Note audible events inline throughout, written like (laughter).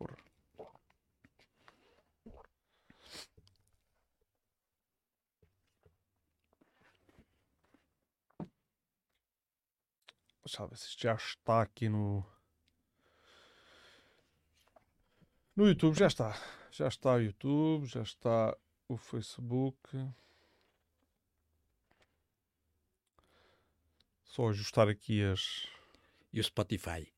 porra. Deixa eu ver se já está aqui no. No YouTube, já está. Já está o YouTube, já está o Facebook. Só ajustar aqui as. E o Spotify.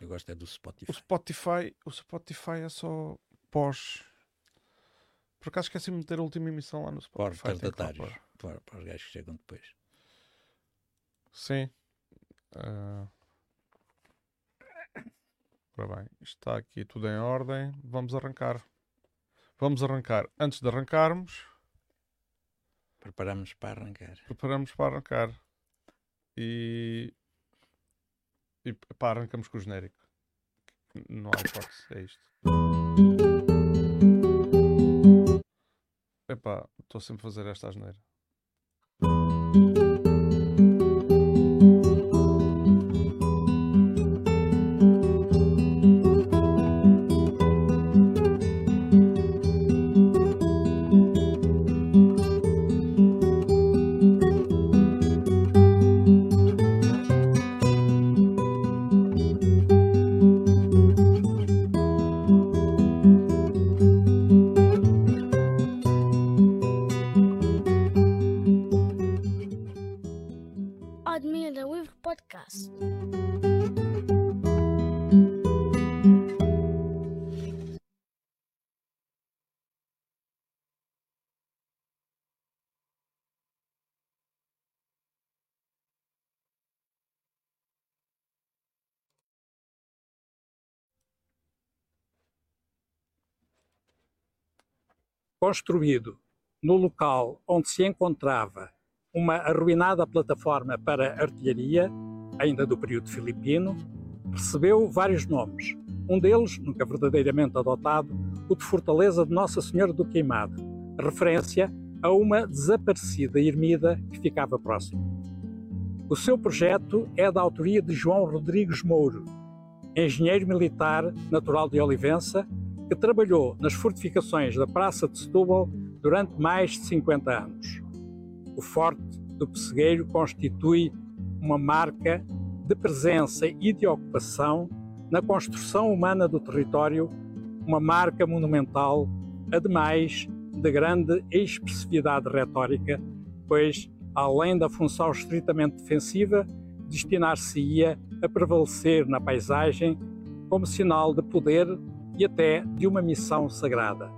Eu gosto é do Spotify. O Spotify, o Spotify é só pós. Por acaso esqueci-me de ter a última emissão lá no Para Spotify. os retardatários. pôr. Para, para os gajos que chegam depois. Sim. Ah. Ora bem, está aqui tudo em ordem. Vamos arrancar. Vamos arrancar. Antes de arrancarmos, Preparamos para arrancar. preparamos para arrancar. E. E pá, arrancamos com o genérico. Não há hipótese, é isto. Epá, estou sempre a fazer esta asneira. Construído no local onde se encontrava uma arruinada plataforma para artilharia, ainda do período filipino, recebeu vários nomes. Um deles, nunca verdadeiramente adotado, o de Fortaleza de Nossa Senhora do Queimado, referência a uma desaparecida ermida que ficava próximo. O seu projeto é da autoria de João Rodrigues Mouro, engenheiro militar natural de Olivença, que trabalhou nas fortificações da Praça de Setúbal durante mais de 50 anos. O Forte do Pessegueiro constitui uma marca de presença e de ocupação na construção humana do território, uma marca monumental, ademais de grande expressividade retórica, pois, além da função estritamente defensiva, destinar-se-ia a prevalecer na paisagem como sinal de poder e até de uma missão sagrada.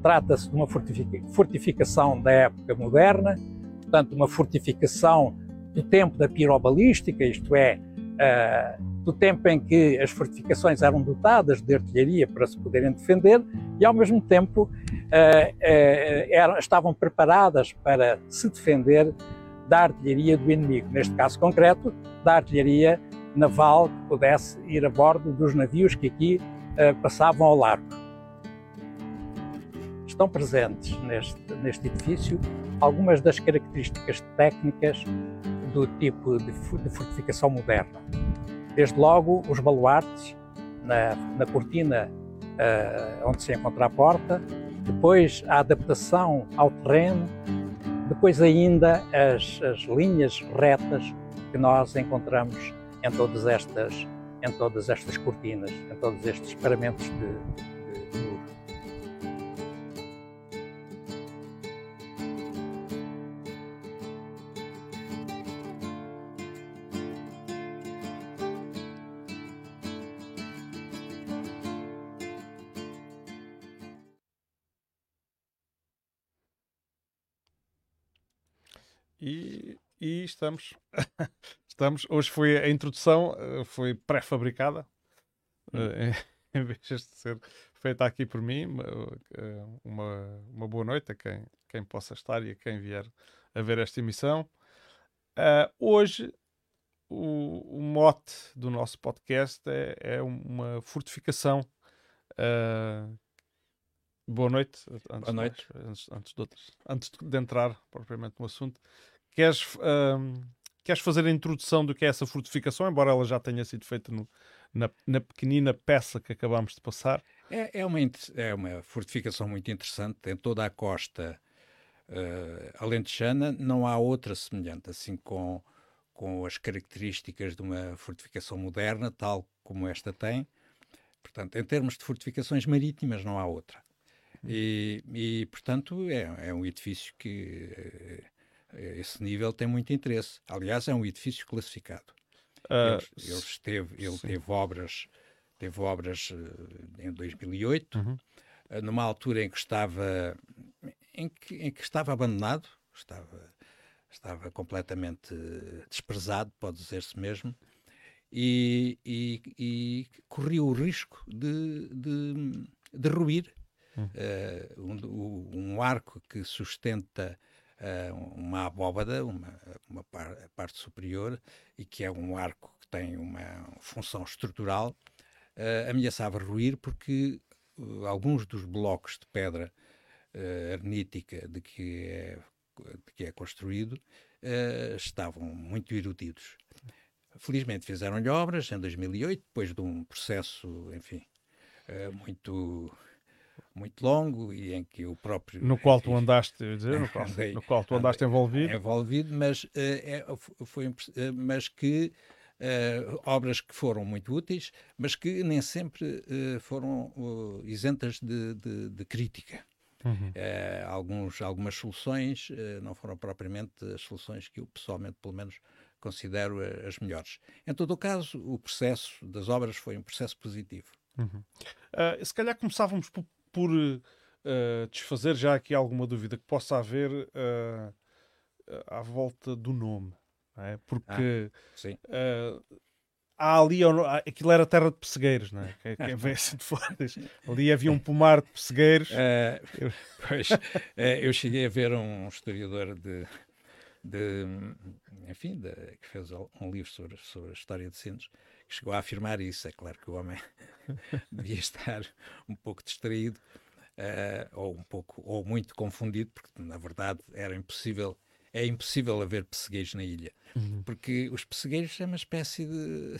Trata-se de uma fortifica- fortificação da época moderna, portanto, uma fortificação do tempo da pirobalística, isto é, ah, do tempo em que as fortificações eram dotadas de artilharia para se poderem defender e, ao mesmo tempo, ah, ah, estavam preparadas para se defender da artilharia do inimigo, neste caso concreto, da artilharia naval que pudesse ir a bordo dos navios que aqui ah, passavam ao largo. Estão presentes neste, neste edifício algumas das características técnicas do tipo de, de fortificação moderna. Desde logo, os baluartes na, na cortina ah, onde se encontra a porta, depois a adaptação ao terreno, depois ainda as, as linhas retas que nós encontramos em todas estas, em todas estas cortinas, em todos estes paramentos de. E, e estamos. (laughs) estamos. Hoje foi a introdução, eh, foi pré-fabricada. eh, (laughs) em vez de ser feita aqui por mim. eh, Uma, uma boa noite a quem, quem possa estar e a quem vier a ver esta emissão. Ah, hoje, o, o mote do nosso podcast é, é uma fortificação. Ah, boa noite. Antes Boa de noite. mais, antes, antes de antes de entrar propriamente no assunto, queres, ahm, queres fazer a introdução do que é essa fortificação, embora ela já tenha sido feita no, na, na, pequenina peça que acabámos de passar? É, é, uma, é uma fortificação muito interessante. Em toda a costa uh, alentejana não há outra semelhante, assim com, com as características de uma fortificação moderna, tal como esta tem. Portanto, em termos de fortificações marítimas, não há outra. E, e portanto, é, é, um edifício que, uh, esse nível, tem muito interesse. Aliás, é um edifício classificado. Uh, ele, ele, teve, ele teve obras, teve obras uh, em 2008, uhum. uh, numa altura em que estava, em que, em que estava abandonado, estava, estava completamente desprezado, pode dizer-se mesmo, e, e, e, corria o risco de, de. Uhum. Um, um, arco que sustenta uh, uma abóbada, uma, uma par, parte superior, e que é um arco que tem uma função estrutural, ameaçava ruir porque uh, alguns dos blocos de pedra arnítica de que é, de que é construído estavam muito erudidos. Felizmente fizeram-lhe obras em 2008, depois de um processo, enfim, muito muito longo e em que o próprio no qual tu andaste dizer, no, qual, (laughs) no qual tu andaste envolvido envolvido mas uh, é, foi uh, mas que uh, obras que foram muito úteis mas que nem sempre foram isentas de, de, de crítica uhum. alguns algumas soluções não foram propriamente as soluções que eu pessoalmente pelo menos considero as melhores em todo o caso o processo das obras foi um processo positivo Uhum. Uh, se calhar começávamos por, por uh, desfazer já aqui alguma dúvida que possa haver uh, à volta do nome. É? Porque ah, há ali, aquilo era terra de pessegueiros, não é? Quem, quem vem assim de fora ali havia um (laughs) pomar de pessegueiros. Uh, pois, uh, eu cheguei a ver um historiador de, de enfim, de, que fez um livro sobre, sobre a história de Sintes, chegou a afirmar isso. É claro que o homem (laughs) devia estar um pouco distraído uh, ou um pouco ou muito confundido, porque na verdade era impossível é impossível haver pessegueiros na ilha, uhum. porque os pessegueiros é uma espécie de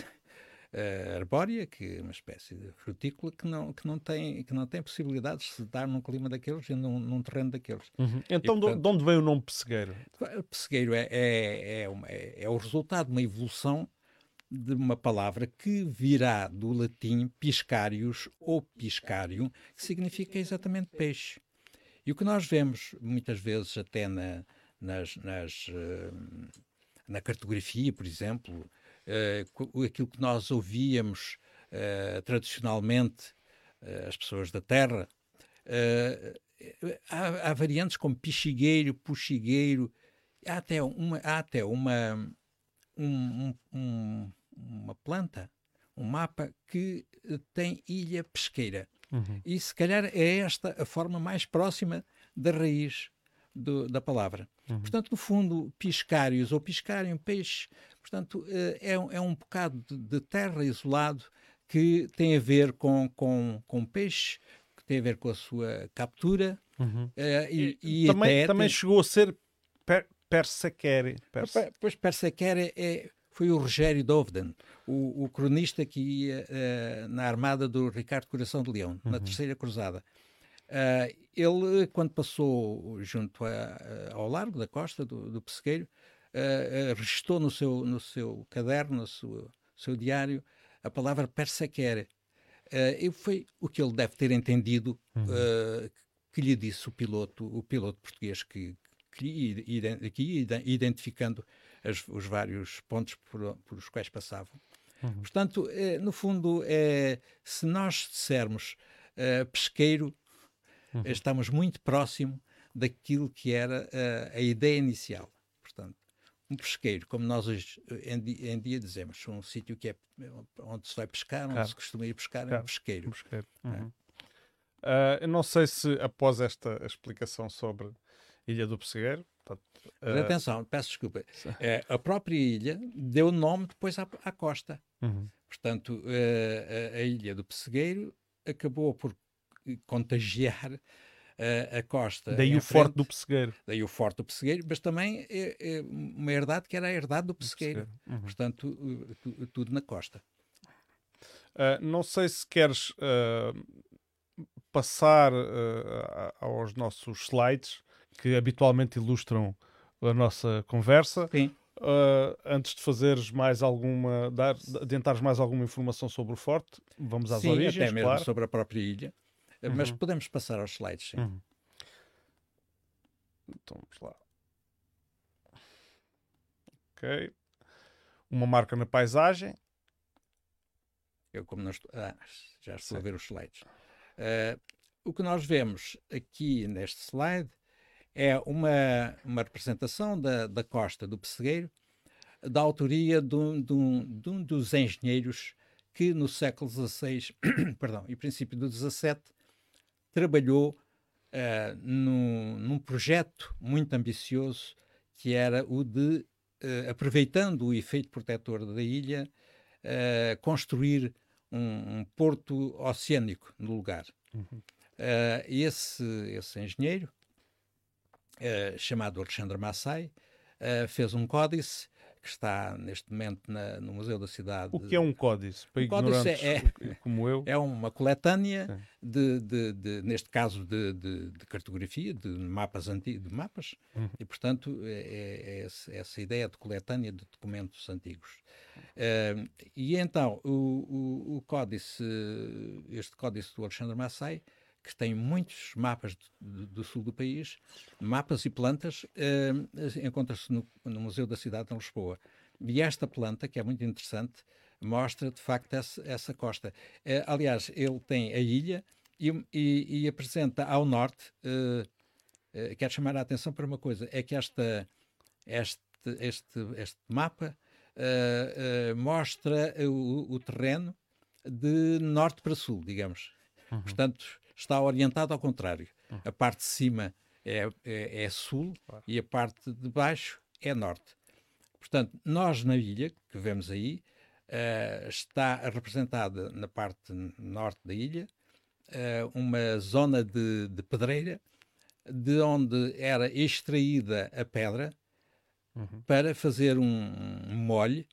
uh, arbórea, que é uma espécie de frutícola que não, que não, tem, que não tem possibilidade de se dar num clima daqueles e num, num terreno daqueles. Uhum. Então, e, portanto, de onde vem o nome pessegueiro? O pessegueiro é, é, é, uma, é, é o resultado de uma evolução de uma palavra que virá do latim piscarius ou piscarium, que significa exatamente peixe. E o que nós vemos muitas vezes até na, nas, nas, uh, na cartografia, por exemplo, uh, aquilo que nós ouvíamos uh, tradicionalmente, as pessoas da terra, há, há, variantes como pichigueiro, puxigueiro, há até uma, há até uma um, um, uma planta, um mapa que eh, tem ilha pesqueira. Uhum. E se calhar é esta a forma mais próxima da raiz do, da palavra. Uhum. Portanto, no fundo, piscários ou piscarium, peixe, portanto, eh, é, é um bocado de, de, terra isolado que tem a ver com, com, com peixe, que tem a ver com a sua captura. Uhum. Uh, e, e, e também, também tem... chegou a ser per, persequere. Perse... Pois persequere é foi o Rogério Dovden, o, o cronista que ia uh, na armada do Ricardo Coração de Leão, uhum. na Terceira Cruzada. Uh, ele, quando passou junto a, ao largo da costa do, do Pessegueiro, uh, registrou no seu, no seu caderno, no seu, seu diário, a palavra persequere. E foi o que ele deve ter entendido uhum. que lhe disse o piloto, o piloto português que, que que identificando as, os vários pontos por, os quais passavam. Uhum. Portanto, é, no fundo, é, se nós dissermos é, pesqueiro, uhum. estamos muito próximo daquilo que era a, a ideia inicial. Portanto, um pesqueiro, como nós hoje em dia, em dia dizemos, um sítio que é onde se vai pescar, onde claro. se costuma ir pescar, claro. é um pesqueiro. Um pesqueiro. Uhum. Uh, eu não sei se após esta explicação sobre Ilha do Pessegueiro, mas uh... atenção, peço desculpa. É, a própria ilha deu nome depois à, à costa. Uhum. Portanto, uh, a, a, ilha do Pessegueiro acabou por contagiar a, a costa. Daí o frente, Forte do Pessegueiro. Daí o Forte do Pessegueiro, mas também é, uma herdade que era a herdade do Pessegueiro. Uhum. Portanto, tudo na costa. Não sei se queres passar aos nossos slides que habitualmente ilustram a nossa conversa. Sim. antes de fazeres mais alguma, dar, adiantares mais alguma informação sobre o forte, vamos às sim, origens, até mesmo claro. sobre a própria ilha. Uhum. Mas podemos passar aos slides, sim. Uhum. Então vamos lá. Ok. Uma marca na paisagem. Eu, como não estou. Ah, já estou sim. a ver os slides. Uh, o que nós vemos aqui neste slide é uma, uma representação da, da costa do Pessegueiro, da autoria de um, de, um, de um, dos engenheiros que no século XVI (clears throat) perdão, e princípio do XVII trabalhou uh, num, num, projeto muito ambicioso que era o de, uh, aproveitando o efeito protetor da ilha, uh, construir um, um, porto oceânico no lugar. Uhum. esse, esse engenheiro, chamado Alexandre Massai, fez um códice que está neste momento na, no Museu da Cidade. O que é um códice? Para um ignorantes é, como eu. É uma coletânea de, de, de, neste caso, de, de, de, cartografia, de mapas antigos, de mapas, uhum. e portanto é, é, é, essa ideia de coletânea de documentos antigos. Uh, e então o, o, o, códice, este códice do Alexandre Massai, que tem muitos mapas do, do sul do país, mapas e plantas, uh, encontra-se no, no, Museu da Cidade de Lisboa. E esta planta, que é muito interessante, mostra de facto essa, essa costa. Uh, aliás, ele tem a ilha e, e, e apresenta ao norte. Uh, quero chamar a atenção para uma coisa: é que esta, este, este, este mapa mostra o, o terreno de norte para sul, digamos. Uhum. Portanto, está orientado ao contrário. Uhum. A parte de cima é, é, é sul claro. e a parte de baixo é norte. Portanto, nós na ilha, que vemos aí, uh, está representada na parte norte da ilha uh, uma zona de, de, pedreira de onde era extraída a pedra uhum. para fazer um, um molhe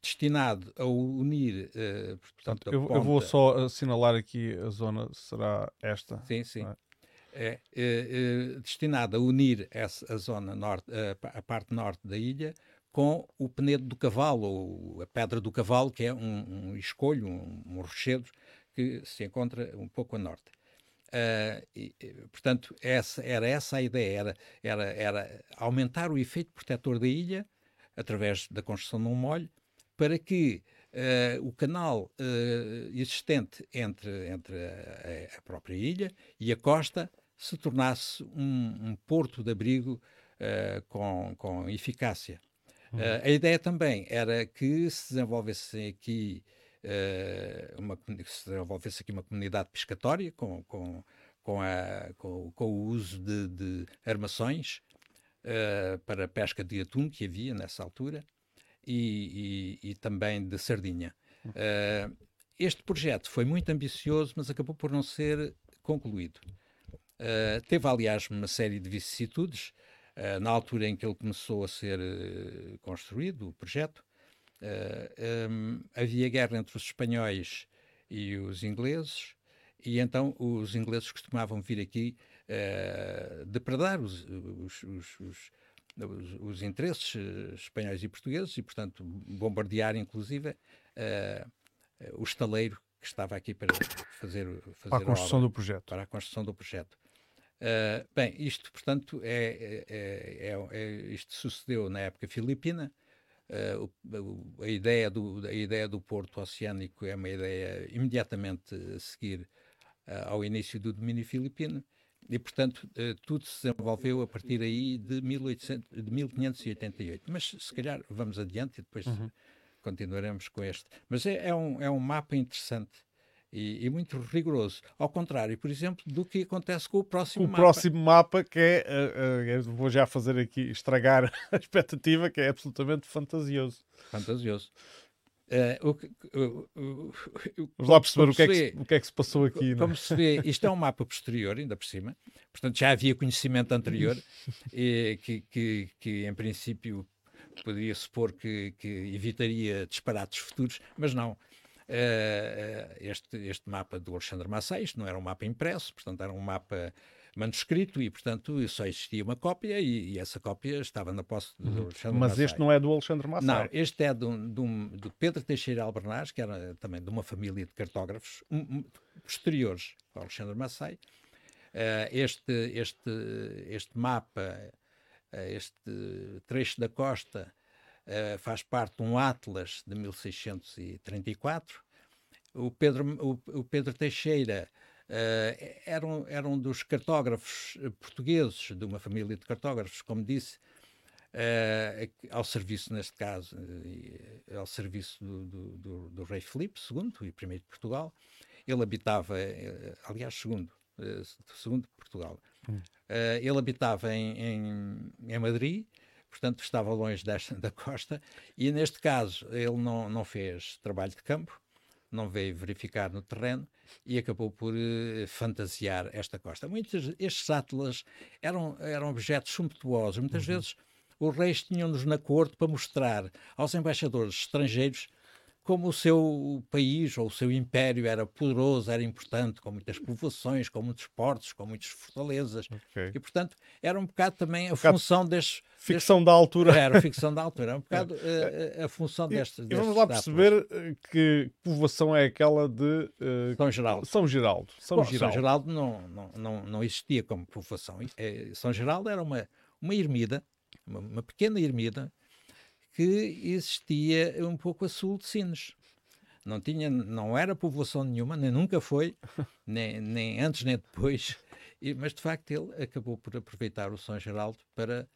destinado a unir. Uh, portanto, eu, ponta... eu, vou só assinalar aqui a zona, será esta? Sim, sim. É? É, é, destinado a unir essa, a zona norte, a, a, parte norte da ilha, com o penedo do cavalo, ou a pedra do cavalo, que é um, um escolho, um, um rochedo, que se encontra um pouco a norte. Uh, e, portanto, essa, era essa a ideia, era, era, era aumentar o efeito protetor da ilha através da construção de um molho, para que uh, o canal uh, existente entre, entre a, a, própria ilha e a costa se tornasse um, um porto de abrigo uh, com, com eficácia. Uhum. a ideia também era que se desenvolvesse aqui uma, se desenvolvesse aqui uma comunidade pescatória com, com, com, a, com, com o uso de, de armações para pesca de atum que havia nessa altura e, e, e também de Sardinha. Uh, este projeto foi muito ambicioso, mas acabou por não ser concluído. Uh, teve, aliás, uma série de vicissitudes. Uh, na altura em que ele começou a ser construído, o projeto, um, havia guerra entre os espanhóis e os ingleses, e então os ingleses costumavam vir aqui depredar os, os, os, os os, interesses eh, espanhóis e portugueses e, portanto, bombardear, inclusive, uh, o estaleiro que estava aqui para fazer, fazer para a construção a do projeto. Para a construção do projeto. Uh, bem, isto, portanto, é, é, é, é, isto sucedeu na época filipina. Uh, o, a, ideia do, a ideia do porto oceânico é uma ideia imediatamente a seguir ao início do domínio filipino. E, portanto, eh, tudo se desenvolveu a partir aí de, 1800, de 1588. Mas, se calhar, vamos adiante e depois uhum. continuaremos com este. Mas é, é, um, é um mapa interessante. E, e, muito rigoroso. Ao contrário, por exemplo, do que acontece com o próximo o mapa. O próximo mapa, que é, uh, uh, vou já fazer aqui, estragar (laughs) a expectativa, que é absolutamente fantasioso. Fantasioso. Uh, o, o, o, Vamos lá perceber o que, é que se, o que, é que se, passou aqui. Como se vê, isto é um mapa posterior, ainda por cima, portanto já havia conhecimento anterior, (laughs) e, que, que, que em princípio poderia supor que, que evitaria disparates futuros, mas não. Uh, este, este mapa do Alexandre Massé, isto não era um mapa impresso, portanto era um mapa manuscrito e, portanto, só existia uma cópia e, e essa cópia estava na posse do uhum. Alexandre Mas este não é do Alexandre Massai? Não, este é do, do, do Pedro Teixeira Albernaz, que era também de uma família de cartógrafos um, posteriores ao Alexandre Massai. Uh, este, este, este mapa, uh, este trecho da costa, uh, faz parte de um Atlas de 1634. O Pedro, o, o Pedro Teixeira Uh, era, um, era um dos cartógrafos eh, portugueses, de uma família de cartógrafos, como disse, uh, ao serviço, neste caso, uh, ao serviço do, do, do, do, rei Filipe II e primeiro de Portugal. Ele habitava, aliás, segundo, segundo de Portugal. Hum. ele habitava em, em, em Madrid, portanto estava longe desta, (laughs) da costa, e neste caso ele não, não fez trabalho de campo, não veio verificar no terreno e acabou por uh, fantasiar esta costa. Muitos estes atlas eram, eram objetos sumptuosos. Muitas uhum. vezes os reis tinham-nos na corte para mostrar aos embaixadores estrangeiros como o seu país ou o seu império era poderoso, era importante, com muitas povoações, com muitos portos, com muitas fortalezas. Okay. E, portanto, era um bocado também a um função destes... Ficção destes, da altura. Era ficção da altura. Era um bocado (laughs) é. a, a, função destes... E vamos lá perceber eh, que povoação é aquela de... Uh, São Geraldo. São Geraldo. São Bom, Geraldo, São Geraldo não, não, não, não existia como povoação. São Geraldo era uma, uma ermida, uma, uma pequena ermida, que existia um pouco a sul de Sines. Não, tinha, não era povoação nenhuma, nem nunca foi, (laughs) nem, nem antes nem depois, e, mas de facto ele acabou por aproveitar o São Geraldo para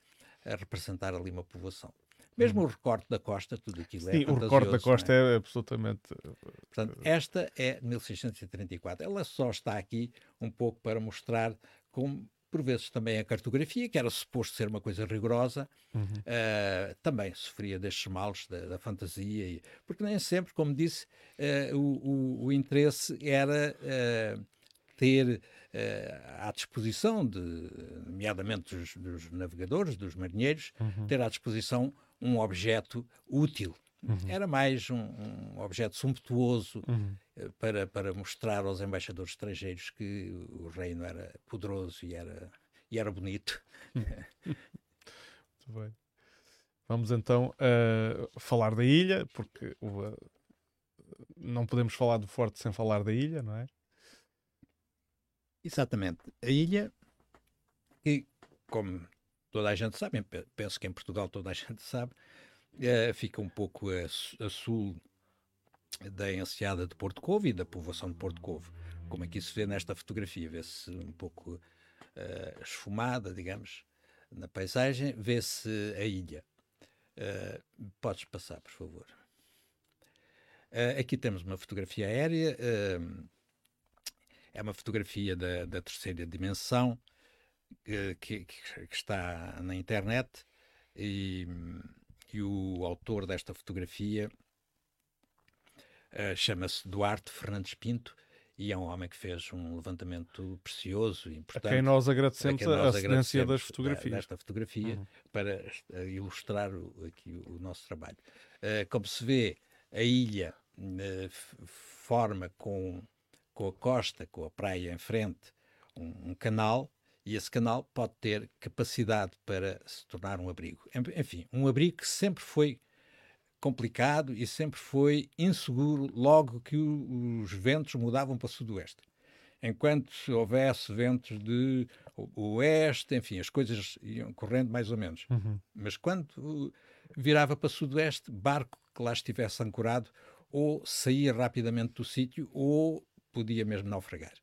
eh, representar ali uma povoação. Mesmo hum. o recorte da costa, tudo aquilo é Sim, o recorte da costa é? é? absolutamente. Eh, Portanto, esta é 1634. Ela só está aqui um pouco para mostrar como por vezes também a cartografia, que era suposto ser uma coisa rigorosa, uhum. uh, também sofria destes males da, da fantasia, e, porque nem sempre, como disse, uh, o, o, o, interesse era uh, ter à disposição, de, nomeadamente dos, dos navegadores, dos marinheiros, uhum. ter à disposição um objeto útil. Uhum. Era mais um, um objeto sumptuoso uhum. Para, para mostrar aos embaixadores estrangeiros que o reino era poderoso e era, e era bonito. (laughs) Muito bem. Vamos então uh, falar da ilha, porque uh, não podemos falar do forte sem falar da ilha, não é? Exatamente. A ilha, que, como toda a gente sabe, penso que em Portugal toda a (laughs) gente sabe, uh, fica um pouco a, a, sul da enseada de Porto Covo e da povoação de Porto Covo. Como aqui se vê nesta fotografia, vê-se um pouco uh, esfumada, digamos, na paisagem, vê-se a ilha. Uh, podes passar, por favor. Uh, aqui temos uma fotografia aérea, é uma fotografia da, da terceira dimensão que, que, que, está na internet e que o autor desta fotografia uh, chama-se Duarte Fernandes Pinto e é um homem que fez um levantamento precioso e importante. A quem nós agradecemos a, nós a cedência das fotografias. Desta fotografia uhum. para uh, ilustrar o, aqui o, o, nosso trabalho. Uh, como se vê, a ilha forma com, com a costa, com a praia em frente, um, um canal e esse canal pode ter capacidade para se tornar um abrigo. Enfim, um abrigo que sempre foi complicado e sempre foi inseguro logo que os ventos mudavam para o sudoeste. Enquanto houvesse ventos de oeste, enfim, as coisas iam correndo mais ou menos. Uhum. Mas quando virava para o sudoeste, barco que lá estivesse ancorado ou saía rapidamente do sítio ou podia mesmo naufragar.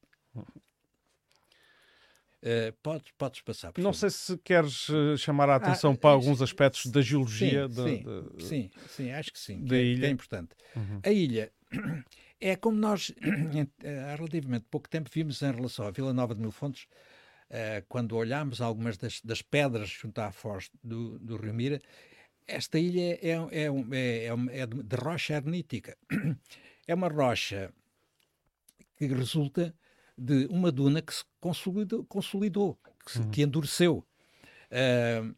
Uh, podes, podes passar. Não favor. sei se queres uh, chamar a atenção ah, para alguns aspectos da geologia sim, da, sim, da, sim, sim, acho que sim. Da que é, ilha. Que é importante. Uhum. A ilha (clears throat) é como nós, (clears throat) há relativamente pouco tempo, vimos em relação à Vila Nova de Mil Fontes, uh, quando olhámos algumas das, das pedras junto à foz do, do Rio Mira, esta ilha é, é, é, é, de rocha arnítica. (clears throat) É uma rocha que resulta de uma duna que se consolidou, consolidou que, se, uhum. que endureceu. Uh,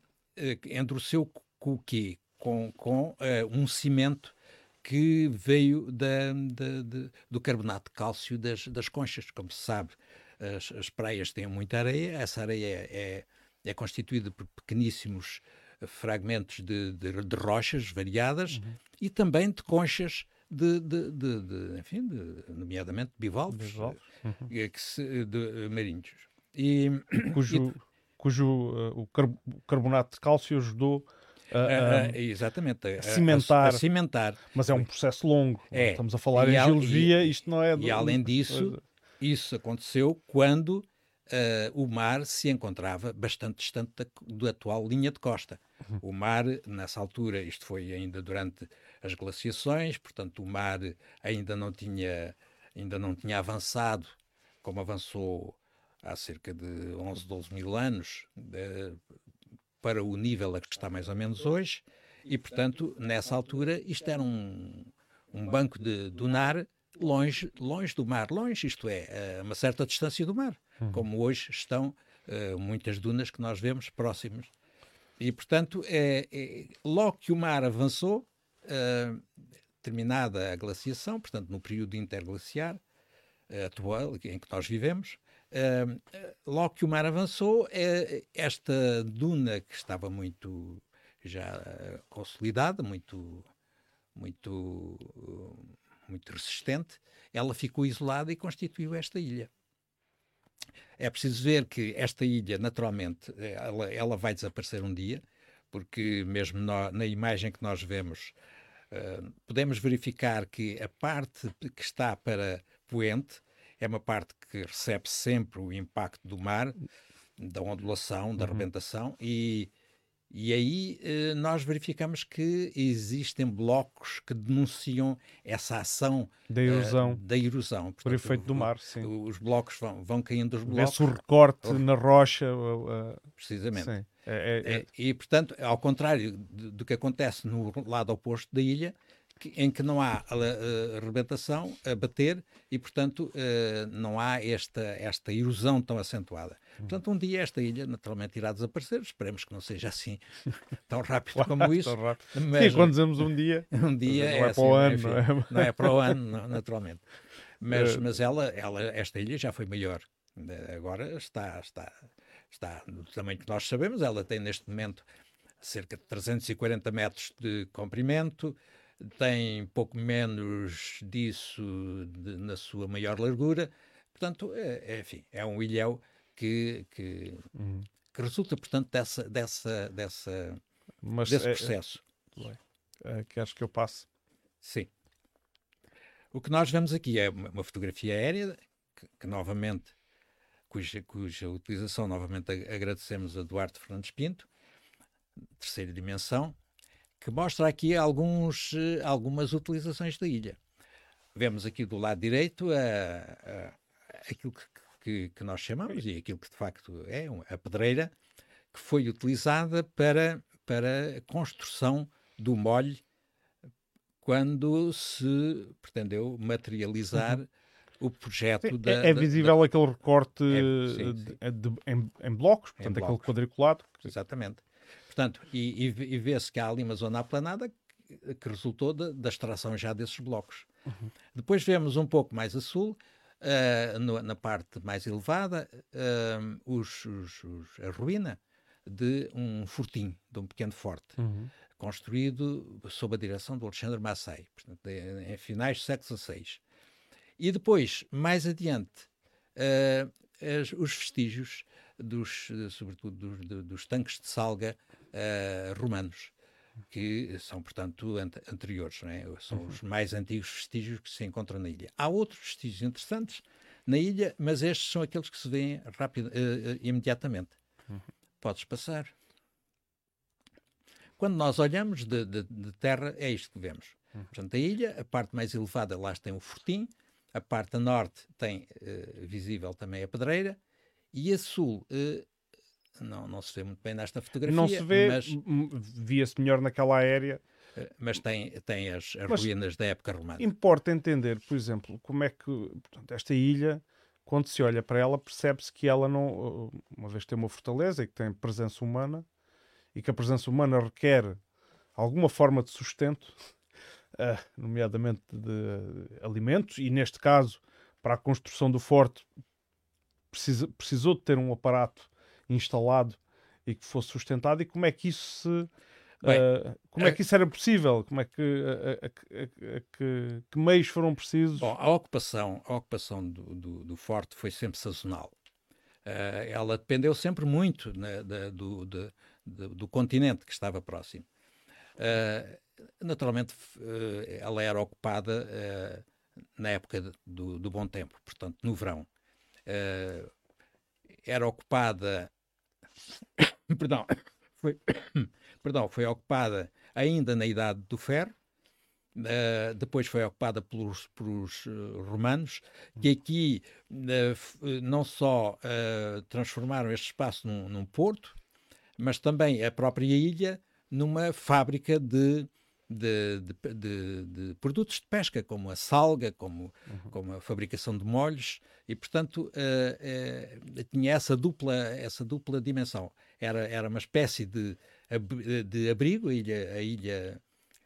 endureceu com o quê? Com, com uh, um cimento que veio da, da, de, do carbonato de cálcio das, das conchas. Como se sabe, as, as praias têm muita areia, essa areia é, é, é constituída por pequeníssimos fragmentos de, de, de rochas variadas uhum. e também de conchas de, de, de, de enfim, de, nomeadamente bivalves, bivalves. Uhum. Eh, que se, de, marinhos. E, (coughs) cujo, e, cujo uh, o carbonato de cálcio ajudou a, a, a, exatamente, a, cimentar, a, cimentar. Mas é um processo longo. É? Estamos a falar e em geologia, isto não é. E além disso, isso aconteceu quando uh, o mar se encontrava bastante distante da, da atual linha de costa. Uhum. O mar, nessa altura, isto foi ainda durante as glaciações, portanto, o mar ainda não tinha, ainda não tinha avançado como avançou há cerca de 11, 12 mil anos, de, para o nível a que está mais ou menos hoje, e, portanto, nessa altura, isto era um, um banco de dunar longe, longe do mar, longe, isto é, a uma certa distância do mar, uhum. como hoje estão uh, muitas dunas que nós vemos próximas. E, portanto, é, é, logo que o mar avançou, uh, terminada a glaciação, portanto, no período interglaciar uh, atual em que nós vivemos, uh, logo que o mar avançou, esta duna que estava muito já consolidada, muito, muito, muito resistente, ela ficou isolada e constituiu esta ilha. É preciso ver que esta ilha, naturalmente, ela, ela vai desaparecer um dia, porque mesmo na imagem que nós vemos, uh, podemos verificar que a parte que está para poente é uma parte que recebe sempre o impacto do mar, da ondulação, da uhum. arrebentação, e e aí eh, nós verificamos que existem blocos que denunciam essa ação da erosão. Uh, da erosão. Portanto, Por efeito do mar, sim. Os blocos vão, vão caindo os blocos. Vê-se o recorte oh. na rocha. Uh, Precisamente. É, é, é... E, portanto, ao contrário do que acontece no lado oposto da ilha, em que não há a, arrebentação a bater e, portanto, uh, não há esta, esta erosão tão acentuada. Uhum. Portanto, um dia esta ilha naturalmente irá desaparecer. Esperemos que não seja assim (laughs) tão rápido como isso. Mas, Sim, quando dizemos um dia, (laughs) um dia não é, é para o ano, enfim, não, é? não é para o ano, (laughs) naturalmente. Mas, é. mas ela, ela, esta ilha já foi maior. Agora está, está, está no tamanho que nós sabemos. Ela tem neste momento cerca de 340 metros de comprimento, tem pouco menos disso de, na sua maior largura. Portanto, é, é, enfim, é um ilhéu que, que, uhum. que, resulta, portanto, dessa, dessa, dessa, Mas desse é, processo. É, é, queres que eu passe? Sim. O que nós vemos aqui é uma, uma fotografia aérea, que, que novamente, cuja, cuja utilização, novamente agradecemos a Duarte Fernandes Pinto, terceira dimensão, que mostra aqui alguns, eh, algumas utilizações da ilha. Vemos aqui do lado direito a, a, aquilo que, que, que, nós chamamos, e aquilo que de facto é a pedreira, que foi utilizada para, para a construção do molhe quando se pretendeu materializar uhum. o projeto sim, da, é, é, visível da, aquele recorte é, sim, sim. De, de, em, em, blocos, portanto, em blocos. aquele quadriculado. Exatamente. Portanto, e, e, e vê-se que há ali uma zona aplanada que, que resultou de, da extração já desses blocos. Uhum. Depois vemos um pouco mais a sul, uh, no, na parte mais elevada, uh, os, os, os, a ruína de um fortim, de um pequeno forte, uhum. construído sob a direção do Alexandre Massey, portanto, em, finais do século XVI. E depois, mais adiante, uh, as, os vestígios dos, sobretudo dos, dos tanques de salga uh, romanos, que são, portanto, anteriores, é? são uhum. os mais antigos vestígios que se encontram na ilha. Há outros vestígios interessantes na ilha, mas estes são aqueles que se veem rápido, uh, imediatamente. Uhum. Podes passar. Quando nós olhamos de, de, de, terra, é isto que vemos. Uhum. Portanto, a ilha, a parte mais elevada, lá tem o fortim, a parte a norte tem uh, visível também a pedreira, e a sul uh, não, não se vê muito bem nesta fotografia. Não se vê, mas, via-se melhor naquela aérea. Eh, mas tem, tem as, as ruínas da época romana. Importa entender, por exemplo, como é que portanto, esta ilha, quando se olha para ela, percebe-se que ela não, uma vez tem uma fortaleza e que tem presença humana, e que a presença humana requer alguma forma de sustento, uh, (laughs) nomeadamente de alimentos, e neste caso, para a construção do forte, precisa, precisou de ter um aparato instalado e que fosse sustentado, e como é que isso se Bem, uh, como é que isso era possível? Como é que, a, a, a, que, que, meios foram precisos? Bom, a ocupação, a ocupação do, do, do forte foi sempre sazonal. Uh, ela dependeu sempre muito né, da, do, de, de, do continente que estava próximo. Uh, naturalmente, ela era ocupada na época do, do, bom tempo, portanto, no verão. era ocupada. (coughs) Perdão, foi (coughs) perdão, foi ocupada ainda na Idade do Ferro, Uh, depois foi ocupada pelos, pelos uh, romanos, que aqui uh, não só transformaram este espaço num, num, porto, mas também a própria ilha numa fábrica de, de, de, de, de produtos de pesca, como a salga, como, uhum. como a fabricação de molhos, e portanto tinha essa dupla, essa dupla dimensão. Era, era uma espécie de de abrigo, a ilha, a ilha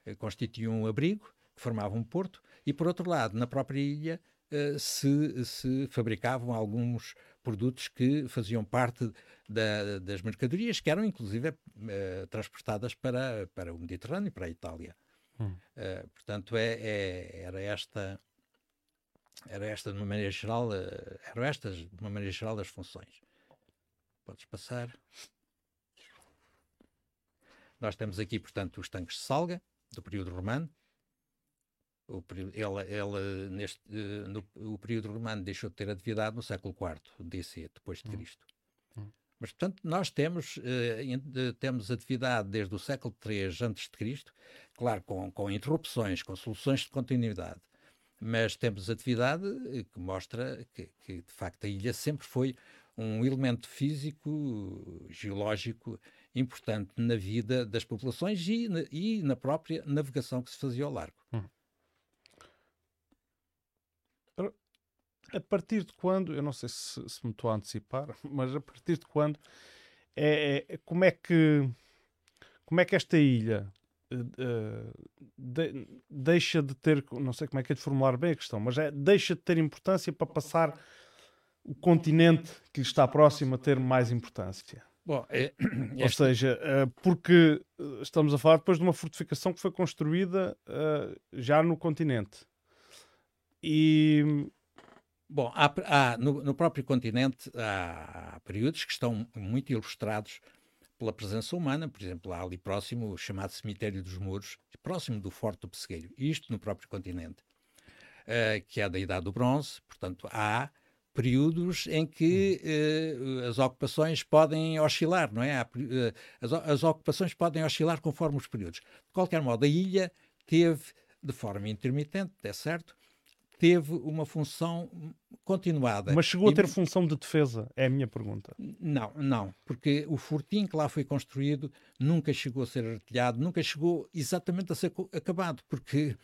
eh, constituía um abrigo que formava um porto, e por outro lado, na própria ilha uh, se, se fabricavam alguns produtos que faziam parte da, das mercadorias que eram inclusive uh, transportadas para, para o Mediterrâneo, para a Itália. Hum. Uh, portanto, é, é, era esta era esta de uma maneira geral, eram estas de uma maneira geral as funções. Podes passar. Nós temos aqui, portanto, os tanques de Salga, do período romano. O, ela, ela, neste, uh, no, o período romano deixou de ter atividade no século IV DC, depois de hum. Cristo. Hum. Mas, portanto, nós temos, uh, temos atividade desde o século III antes de Cristo, claro, com, com interrupções, com soluções de continuidade, mas temos atividade eh, que mostra que, que, de facto, a ilha sempre foi um elemento físico, geológico importante na vida das populações e, e na própria navegação que se fazia ao largo. Hum. A partir de quando, eu não sei se, se me estou a antecipar, (laughs) mas a partir de quando é, é como é que como é que esta ilha uh, de, deixa de ter, não sei como é que é de formular bem a questão, mas é, deixa de ter importância para passar o continente que lhe está próximo a ter mais importância? Bom, é, Ou seja, eh, porque eh, estamos a falar depois de uma fortificação que foi construída eh, já no continente. E. Bom, há, há no, no, próprio continente há, há, períodos que estão muito ilustrados pela presença humana, por exemplo, há ali próximo o chamado Cemitério dos Muros, próximo do Forte do Pessegueiro, isto no próprio continente, uh, que é da Idade do Bronze, portanto, há períodos em que uh, as ocupações podem oscilar, não é? Há, uh, as, as, ocupações podem oscilar conforme os períodos. De qualquer modo, a ilha teve, de forma intermitente, é certo, teve uma função continuada. Mas chegou e... a ter função de defesa? É a minha pergunta. Não, não, porque o fortim que lá foi construído nunca chegou a ser artilhado, nunca chegou exatamente a ser acabado, porque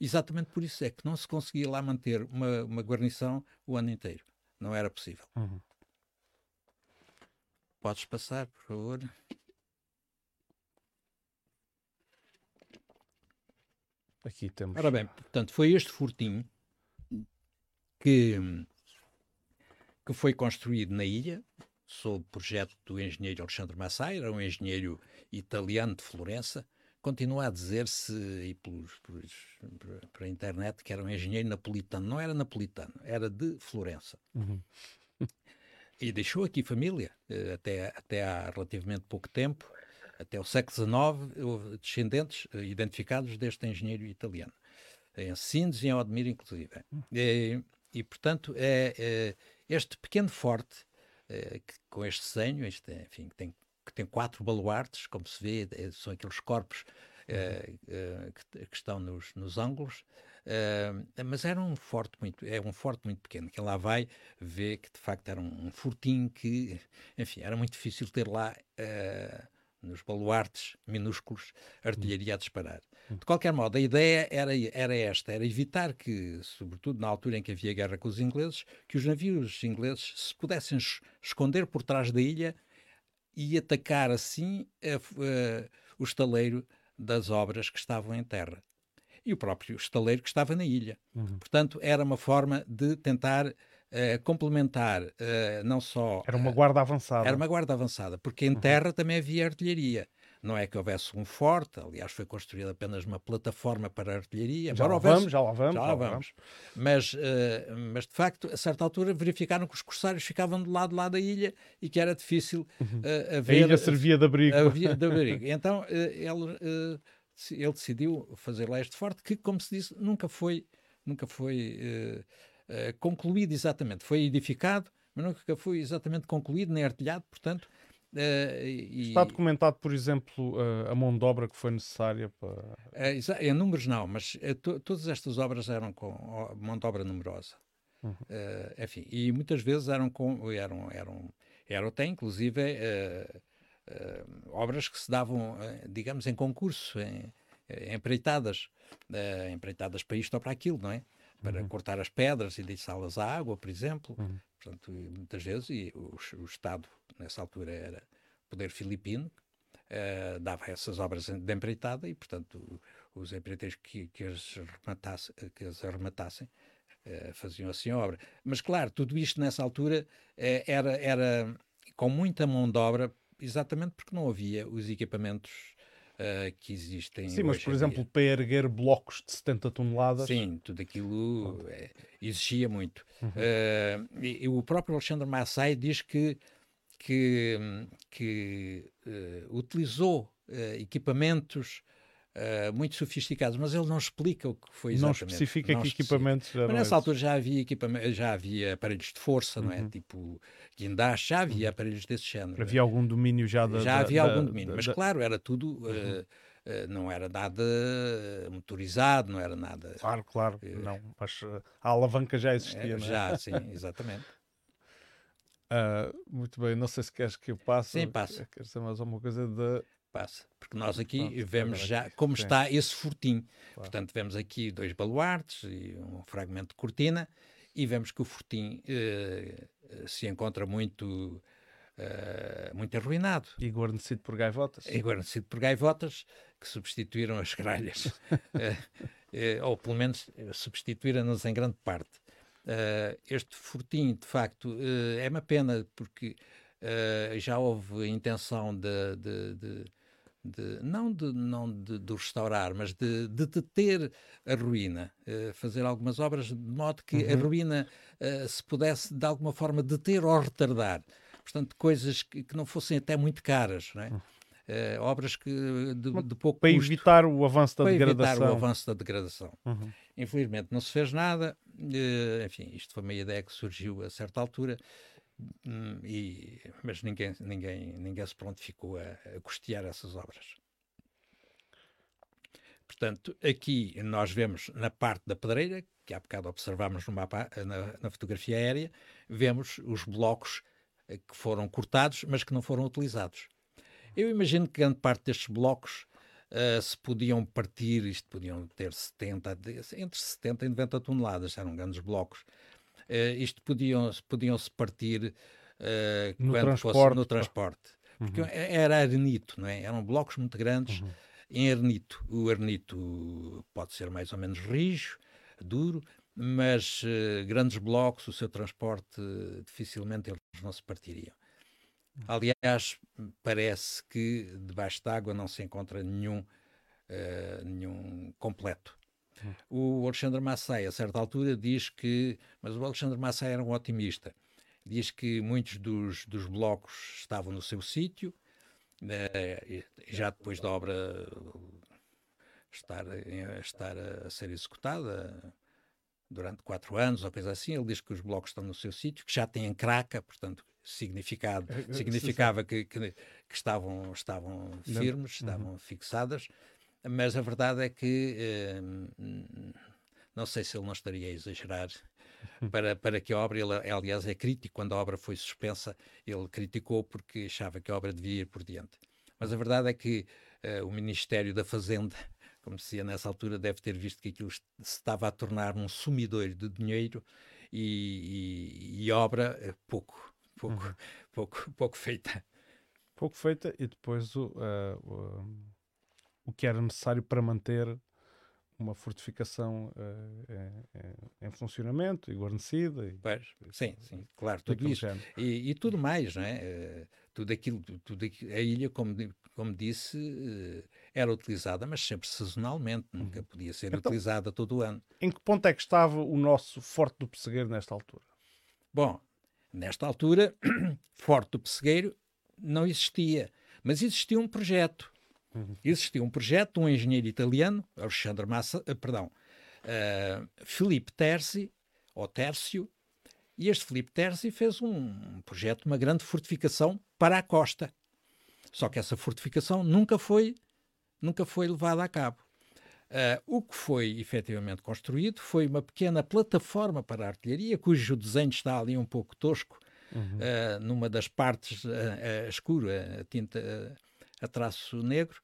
exatamente por isso é que não se conseguia lá manter uma, uma guarnição o ano inteiro. Não era possível. Uhum. Podes passar, por favor. Aqui temos. Ora bem, portanto, foi este furtinho que, que foi construído na ilha, sob projeto do engenheiro Alexandre Massai, era um engenheiro italiano de Florença, continua a dizer-se e pelos, pelos, para a internet que era um engenheiro napolitano. Não era napolitano, era de Florença. Uhum. e deixou aqui família, eh, até, até há relativamente pouco tempo, até o século XIX, houve descendentes eh, identificados deste engenheiro italiano. Em Sindes e em Odmir, inclusive. Uhum. E, e, portanto, é, é, este pequeno forte, é, que, com este desenho, este, enfim, que tem que tem quatro baluartes, como se vê, é, são aqueles corpos uh, uh, que, que, estão nos, nos ângulos. Uh, mas era um forte muito, é um forte muito pequeno. Quem lá vai vê que de facto era um, um que, enfim, era muito difícil ter lá nos baluartes minúsculos artilharia a disparar. De qualquer modo, a ideia era, era esta, era evitar que, sobretudo na altura em que havia guerra com os ingleses, que os navios ingleses se pudessem esconder por trás da ilha e atacar assim o estaleiro das obras que estavam em terra e o próprio estaleiro que estava na ilha. Uhum. Portanto, era uma forma de tentar uh, complementar uh, não só. Era uma guarda avançada. Era uma guarda avançada, porque em uhum. terra também havia artilharia. Não é que houvesse um forte, aliás, foi construída apenas uma plataforma para a artilharia. Já lá houvesse, vamos, já lá vamos. Já lá vamos. vamos. Mas, uh, mas, de facto, a certa altura verificaram que os corsários ficavam do lado lá da ilha e que era difícil uh, haver... A ilha servia de abrigo. A, de (laughs) abrigo. Então, ele ele decidiu fazer lá este forte que, como se disse, nunca foi, nunca foi uh, uh, concluído exatamente. Foi edificado, mas nunca foi exatamente concluído, nem artilhado, portanto... Uh, e... Está documentado, por exemplo, a mão de obra que foi necessária para... em números não, mas to todas estas obras eram com mão de obra numerosa. Uhum. enfim, e muitas vezes eram com... eram, eram, eram até, inclusive uh, obras que se davam, uh, digamos, em concurso, em, em empreitadas, uh, empreitadas para isto ou para aquilo, não é? Para uhum. cortar as pedras e deixá-las à água, por exemplo. Uhum. Portanto, muitas vezes, e o, o, Estado, nessa altura, era poder filipino, dava essas obras de empreitada e, portanto, os empreiteiros que, que, as, rematasse, que as arrematassem faziam assim a obra. Mas, claro, tudo isto nessa altura era, era com muita mão de obra exatamente porque não havia os equipamentos uh, que existem. Sim, mas por exemplo, para erguer blocos de 70 toneladas. Sim, tudo aquilo é, exigia muito. Uhum. Uh, e, e, o próprio Alexandre Massai diz que, que, que utilizou equipamentos Uh, muito sofisticados, mas ele não explica o que foi exatamente. Não especifica não que equipamentos Mas nessa altura já havia, equipamento, já havia aparelhos de força, uhum. não é? Uhum. Tipo guindaste, já havia aparelhos desse género. Havia algum domínio já da... Já havia da, algum domínio, da, mas da... claro, era tudo... Uhum. Uh, Uh, não era nada motorizado, não era nada. Claro, claro, uh, não, mas a alavanca já existia, é, não é? Já, (laughs) sim, exatamente. muito bem, não sei se queres que eu passe. Sim, passa. Queres dizer mais alguma coisa de passa. Porque nós aqui Pronto, vemos já como sim. está esse fortinho. Claro. Portanto, vemos aqui dois baluartes e um fragmento de cortina e vemos que o fortim uh, se encontra muito, uh, muito arruinado. E guarnecido por gaivotas. E guarnecido por gaivotas que substituíram as gralhas. uh, (laughs) ou pelo menos substituíram-nos em grande parte. este fortim, de facto, é uma pena porque já houve intenção de, de, de de, não, de, não de, de restaurar, mas de, de deter a ruína, uh, fazer algumas obras de modo que uhum. a ruína uh, se pudesse de alguma forma deter ou retardar. Portanto, coisas que, que não fossem até muito caras, não é? Uh, obras que de, de pouco para custo, evitar o avanço da para degradação. evitar o avanço da degradação. Uhum. Infelizmente não se fez nada. Uh, enfim, isto foi uma ideia que surgiu a certa altura e, mas ninguém, ninguém, ninguém se prontificou a, a custear essas obras. Portanto, aqui nós vemos na parte da pedreira, que há bocado observámos no mapa, na, na, fotografia aérea, vemos os blocos eh, que foram cortados, mas que não foram utilizados. Eu imagino que grande parte destes blocos uh, se podiam partir, isto podiam ter 70, entre 70 e 90 toneladas, eram grandes blocos. Uh, isto podiam, podiam-se partir uh, no, quando transporte. Fosse no transporte. Porque uhum. era arenito, não é? Eram blocos muito grandes uhum. em arenito. O arenito pode ser mais ou menos rijo, duro, mas uh, grandes blocos, o seu transporte, dificilmente eles não se partiriam. Uhum. Aliás, parece que debaixo d'água não se encontra nenhum, uh, nenhum completo. O Alexandre Massai, a certa altura, diz que. Mas o Alexandre Massai era um otimista. Diz que muitos dos, dos blocos estavam no seu sítio, eh, já depois da obra estar, estar a ser executada durante quatro anos ou coisa assim. Ele diz que os blocos estão no seu sítio, que já têm craca, portanto, significado, significava que, que, que estavam, estavam firmes, estavam uhum. fixadas mas a verdade é que, eh, não sei se ele não estaria a exagerar para, para que a obra, ele, aliás, é crítico, quando a obra foi suspensa, ele criticou porque achava que a obra devia ir por diante. Mas a verdade é que uh, o Ministério da Fazenda, como dizia nessa altura, deve ter visto que aquilo se estava a tornar um sumidouro de dinheiro e, e, e obra uh, pouco, pouco, uhum. (laughs) pouco, pouco feita. Pouco feita e depois o, uh, o, o que era necessário para manter uma fortificação uh, em, em, funcionamento e guarnecida. E, pois, sim, sim, claro, tudo isso. E, e, tudo mais, não é? Uh, tudo aquilo, tudo aquilo, a ilha, como, como disse, uh, era utilizada, mas sempre sazonalmente, nunca uhum. podia ser então, utilizada todo o ano. Em que ponto é que estava o nosso Forte do Pessegueiro nesta altura? Bom, nesta altura, (clears throat) Forte do Pessegueiro não existia, mas existia um projeto Uhum. Existia um projeto de um engenheiro italiano, Alexandre Massa, uh, perdão, uh, Filipe Terzi, ou Tércio, e este Filipe Terzi fez um projeto, uma grande fortificação para a costa. Só que essa fortificação nunca foi, nunca foi levada a cabo. Uh, o que foi efetivamente construído foi uma pequena plataforma para a artilharia, cujo desenho está ali um pouco tosco, uhum. uh, numa das partes uh, escura, a tinta a traço negro,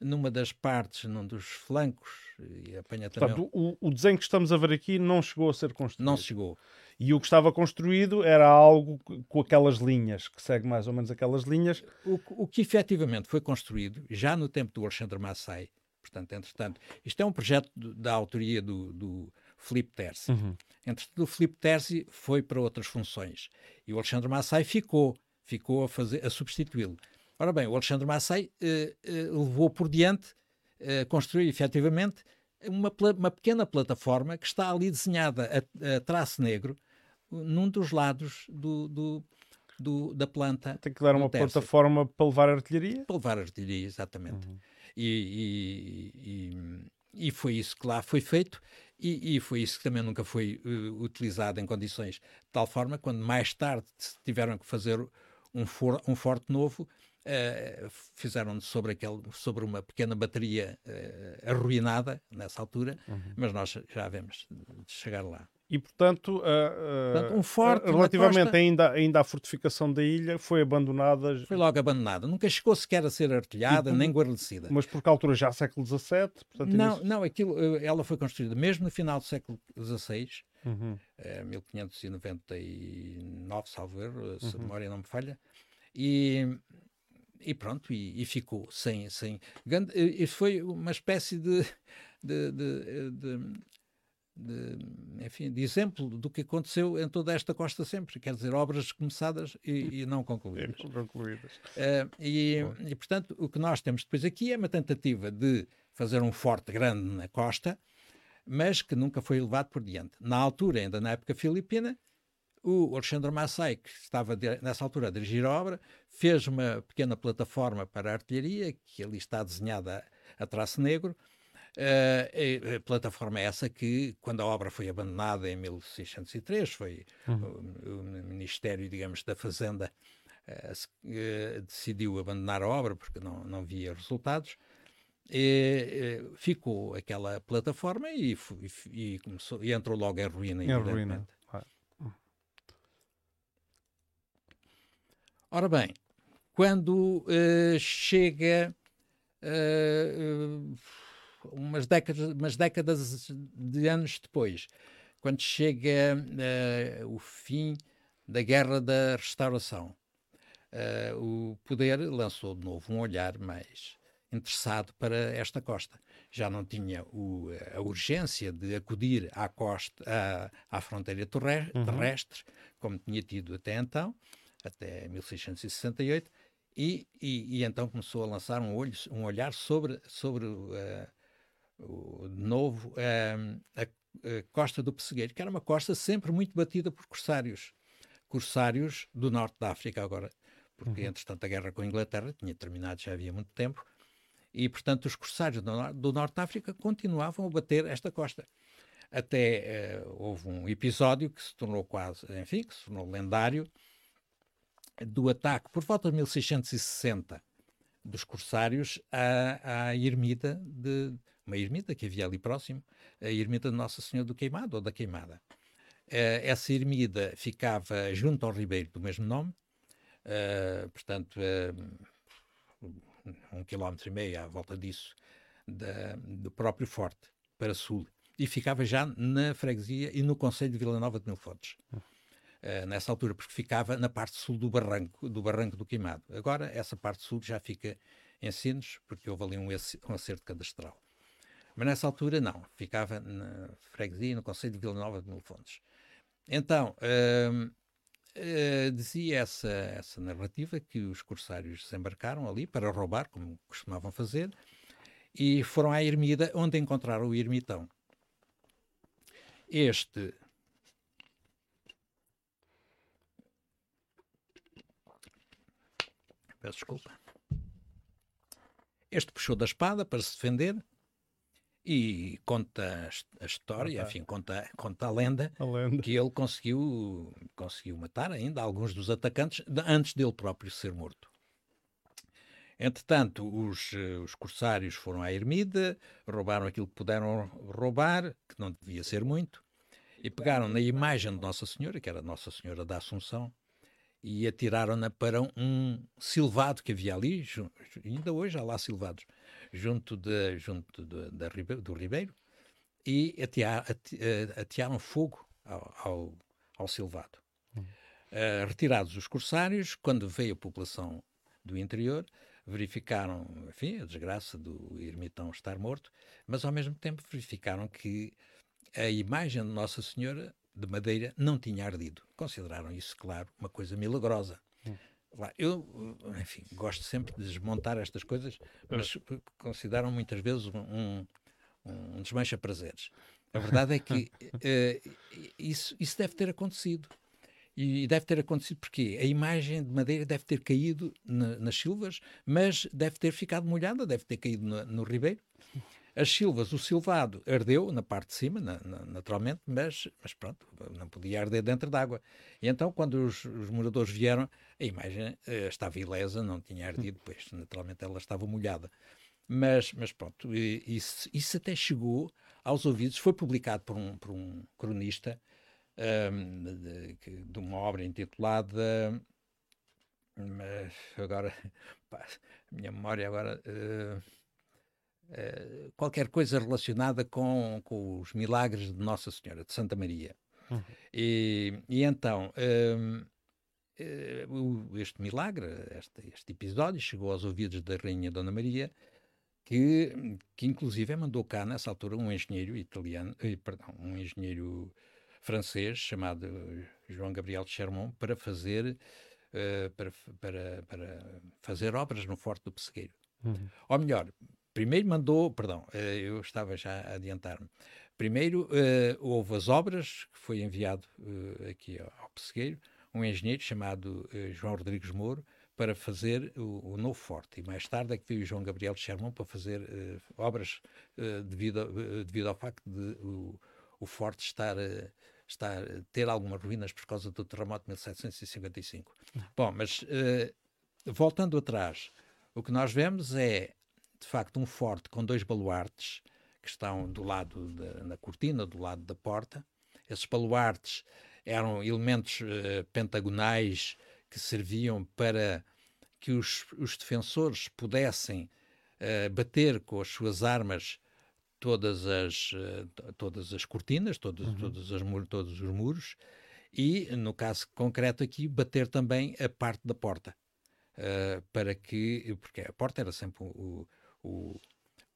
numa das partes, num dos flancos, e apanha também... Portanto, o, o, desenho que estamos a ver aqui não chegou a ser construído. Não chegou. E o que estava construído era algo com aquelas linhas, que segue mais ou menos aquelas linhas. O, o que efetivamente foi construído, já no tempo do Alexandre Massai, portanto, entretanto, isto é um projeto da autoria do, do Filipe Terzi. Uhum. Entretanto, o Filipe Terzi foi para outras funções e o Alexandre Massai ficou, ficou a, fazer, a substituí-lo. Ora bem, o Alexandre Massai eh, eh, levou por diante, eh, construiu efetivamente uma, uma, pequena plataforma que está ali desenhada a, a traço negro num dos lados do, do, do, da planta. Tem que dar uma plataforma para levar artilharia? Para levar artilharia, exatamente. Uhum. E, e, e, e, foi isso que lá foi feito e, e foi isso que também nunca foi uh, utilizado em condições de tal forma, quando mais tarde tiveram que fazer um, for, um forte novo, Uh, fizeram sobre, aquele, sobre uma pequena bateria uh, arruinada nessa altura, uhum. mas nós já vemos chegar lá. E, portanto, uh, portanto um forte relativamente costa, ainda, ainda à fortificação da ilha, foi abandonada. Foi logo abandonada. Nunca chegou sequer a ser artilhada, nem guarnecida. Mas por que altura já século XVII? Portanto, não, isso... não aquilo, ela foi construída mesmo no final do século XVI, uhum. 1599, salvo erro, se a uhum. memória não me falha. E e pronto, e, e, ficou sem, sem grande, e foi uma espécie de, (laughs) de, de, de, de, enfim, de exemplo do que aconteceu em toda esta costa sempre, quer dizer, obras começadas e, e não concluídas. E, concluídas. Uh, e, e, portanto, o que nós temos depois aqui é uma tentativa de fazer um forte grande na costa, mas que nunca foi levado por diante. Na altura, ainda na época filipina, o Alexandre Massai, que estava nessa altura a dirigir a obra, fez uma pequena plataforma para a artilharia, que ali está desenhada a traço negro. Uh, a plataforma é essa que, quando a obra foi abandonada em 1603, foi uhum. o, o, Ministério, digamos, da Fazenda uh, uh, decidiu abandonar a obra porque não, não via resultados. E, ficou aquela plataforma e, e, e, começou, e entrou logo em ruína. Em ruína. Ora bem, quando uh, chega uh, umas, décadas, umas décadas de anos depois, quando chega o fim da Guerra da Restauração, o poder lançou de novo um olhar mais interessado para esta costa. Já não tinha o, a urgência de acudir à costa, à, à fronteira terrestre, uhum. terrestre, como tinha tido até então, até 1668, e, e, e, então começou a lançar um, olho, um olhar sobre, sobre uh, o novo uh, a, a, costa do Pessegueiro, que era uma costa sempre muito batida por corsários. Corsários do norte da África agora, porque uhum. entretanto a guerra com a Inglaterra tinha terminado já havia muito tempo, e portanto os corsários do, do norte da África continuavam a bater esta costa. Até uh, houve um episódio que se tornou quase, enfim, que se tornou lendário, do ataque, por volta de 1660, dos corsários à, à ermida de uma ermida que havia ali próximo, a ermida de Nossa Senhora do Queimado ou da Queimada. Uh, essa ermida ficava junto ao ribeiro do mesmo nome, uh, portanto, uh, um quilómetro e meio à volta disso, da, do próprio forte, para sul. E ficava já na freguesia e no Conselho de Vila Nova de Mil Fontes. Nessa altura, porque ficava na parte sul do barranco, do barranco do Queimado. Agora, essa parte sul já fica em Sines, porque houve ali um, um acerto cadastral. Mas nessa altura, não. Ficava na freguesia, no Conselho de Vila Nova de Mil Fontes. Então, uh, uh, dizia essa, essa narrativa que os corsários desembarcaram ali para roubar, como costumavam fazer, e foram à ermida, onde encontraram o ermitão. Este Peço desculpa. Este puxou da espada para se defender e conta a história, enfim, conta, conta a, lenda, a lenda, que ele conseguiu, conseguiu matar ainda alguns dos atacantes antes dele próprio ser morto. Entretanto, os, os corsários foram à ermida, roubaram aquilo que puderam roubar, que não devia ser muito, e pegaram na imagem de Nossa Senhora, que era Nossa Senhora da Assunção, e atiraram-na para um silvado que havia ali, ainda hoje há lá silvados, junto, de, junto de, de, do Ribeiro, e atear, eh, atearam fogo ao, ao, ao silvado. Uh, retirados os corsários, quando veio a população do interior, verificaram, enfim, a desgraça do ermitão estar morto, mas ao mesmo tempo verificaram que a imagem de Nossa Senhora de madeira não tinha ardido. Consideraram isso, claro, uma coisa milagrosa. Hum. Eu, enfim, gosto sempre de desmontar estas coisas, mas consideram muitas vezes um, um, um desmancha-prazeres. A verdade é que uh, (laughs) isso, isso deve ter acontecido. E deve ter acontecido porque a imagem de madeira deve ter caído na, nas silvas, mas deve ter ficado molhada, deve ter caído no, no ribeiro. As silvas, o silvado ardeu na parte de cima, na, na, naturalmente, mas, mas pronto, não podia arder dentro d'água. E então, quando os, os, moradores vieram, a imagem eh, estava ilesa, não tinha ardido, pois naturalmente ela estava molhada. Mas, mas pronto, isso, isso até chegou aos ouvidos, foi publicado por um, por um cronista um, de, de, uma obra intitulada. Mas agora, (laughs) pá, a minha memória agora. Uh, eh, qualquer coisa relacionada com, com os milagres de Nossa Senhora, de Santa Maria. Uhum. E, e, então, um, eh, este milagre, este, este, episódio, chegou aos ouvidos da Rainha Dona Maria, que, que inclusive mandou cá, nessa altura, um engenheiro italiano, eh, perdão, um engenheiro francês chamado João Gabriel de Chermont para fazer, uh, para, para, para fazer obras no Forte do Pessegueiro. Uhum. Ou melhor, primeiro mandou, perdão, eh, eu estava já a adiantar-me. Primeiro uh, houve as obras, que foi enviado uh, aqui ao, Pessegueiro, um engenheiro chamado uh, João Rodrigues Moro, para fazer o, o, novo forte. E mais tarde é que veio o João Gabriel de Sherman para fazer obras devido, devido ao facto de o, o forte estar, estar, ter algumas ruínas por causa do terremoto de 1755. Hum. Bom, mas voltando atrás, o que nós vemos é de facto um forte com dois baluartes que estão do lado da, na cortina, do lado da porta. Esses baluartes eram elementos uh, pentagonais que serviam para que os, os defensores pudessem uh, bater com as suas armas todas as, uh, todas as cortinas, todas, uhum. todas as, todos os muros, e, no caso concreto aqui, bater também a parte da porta. Uh, para que, porque a porta era sempre o, o,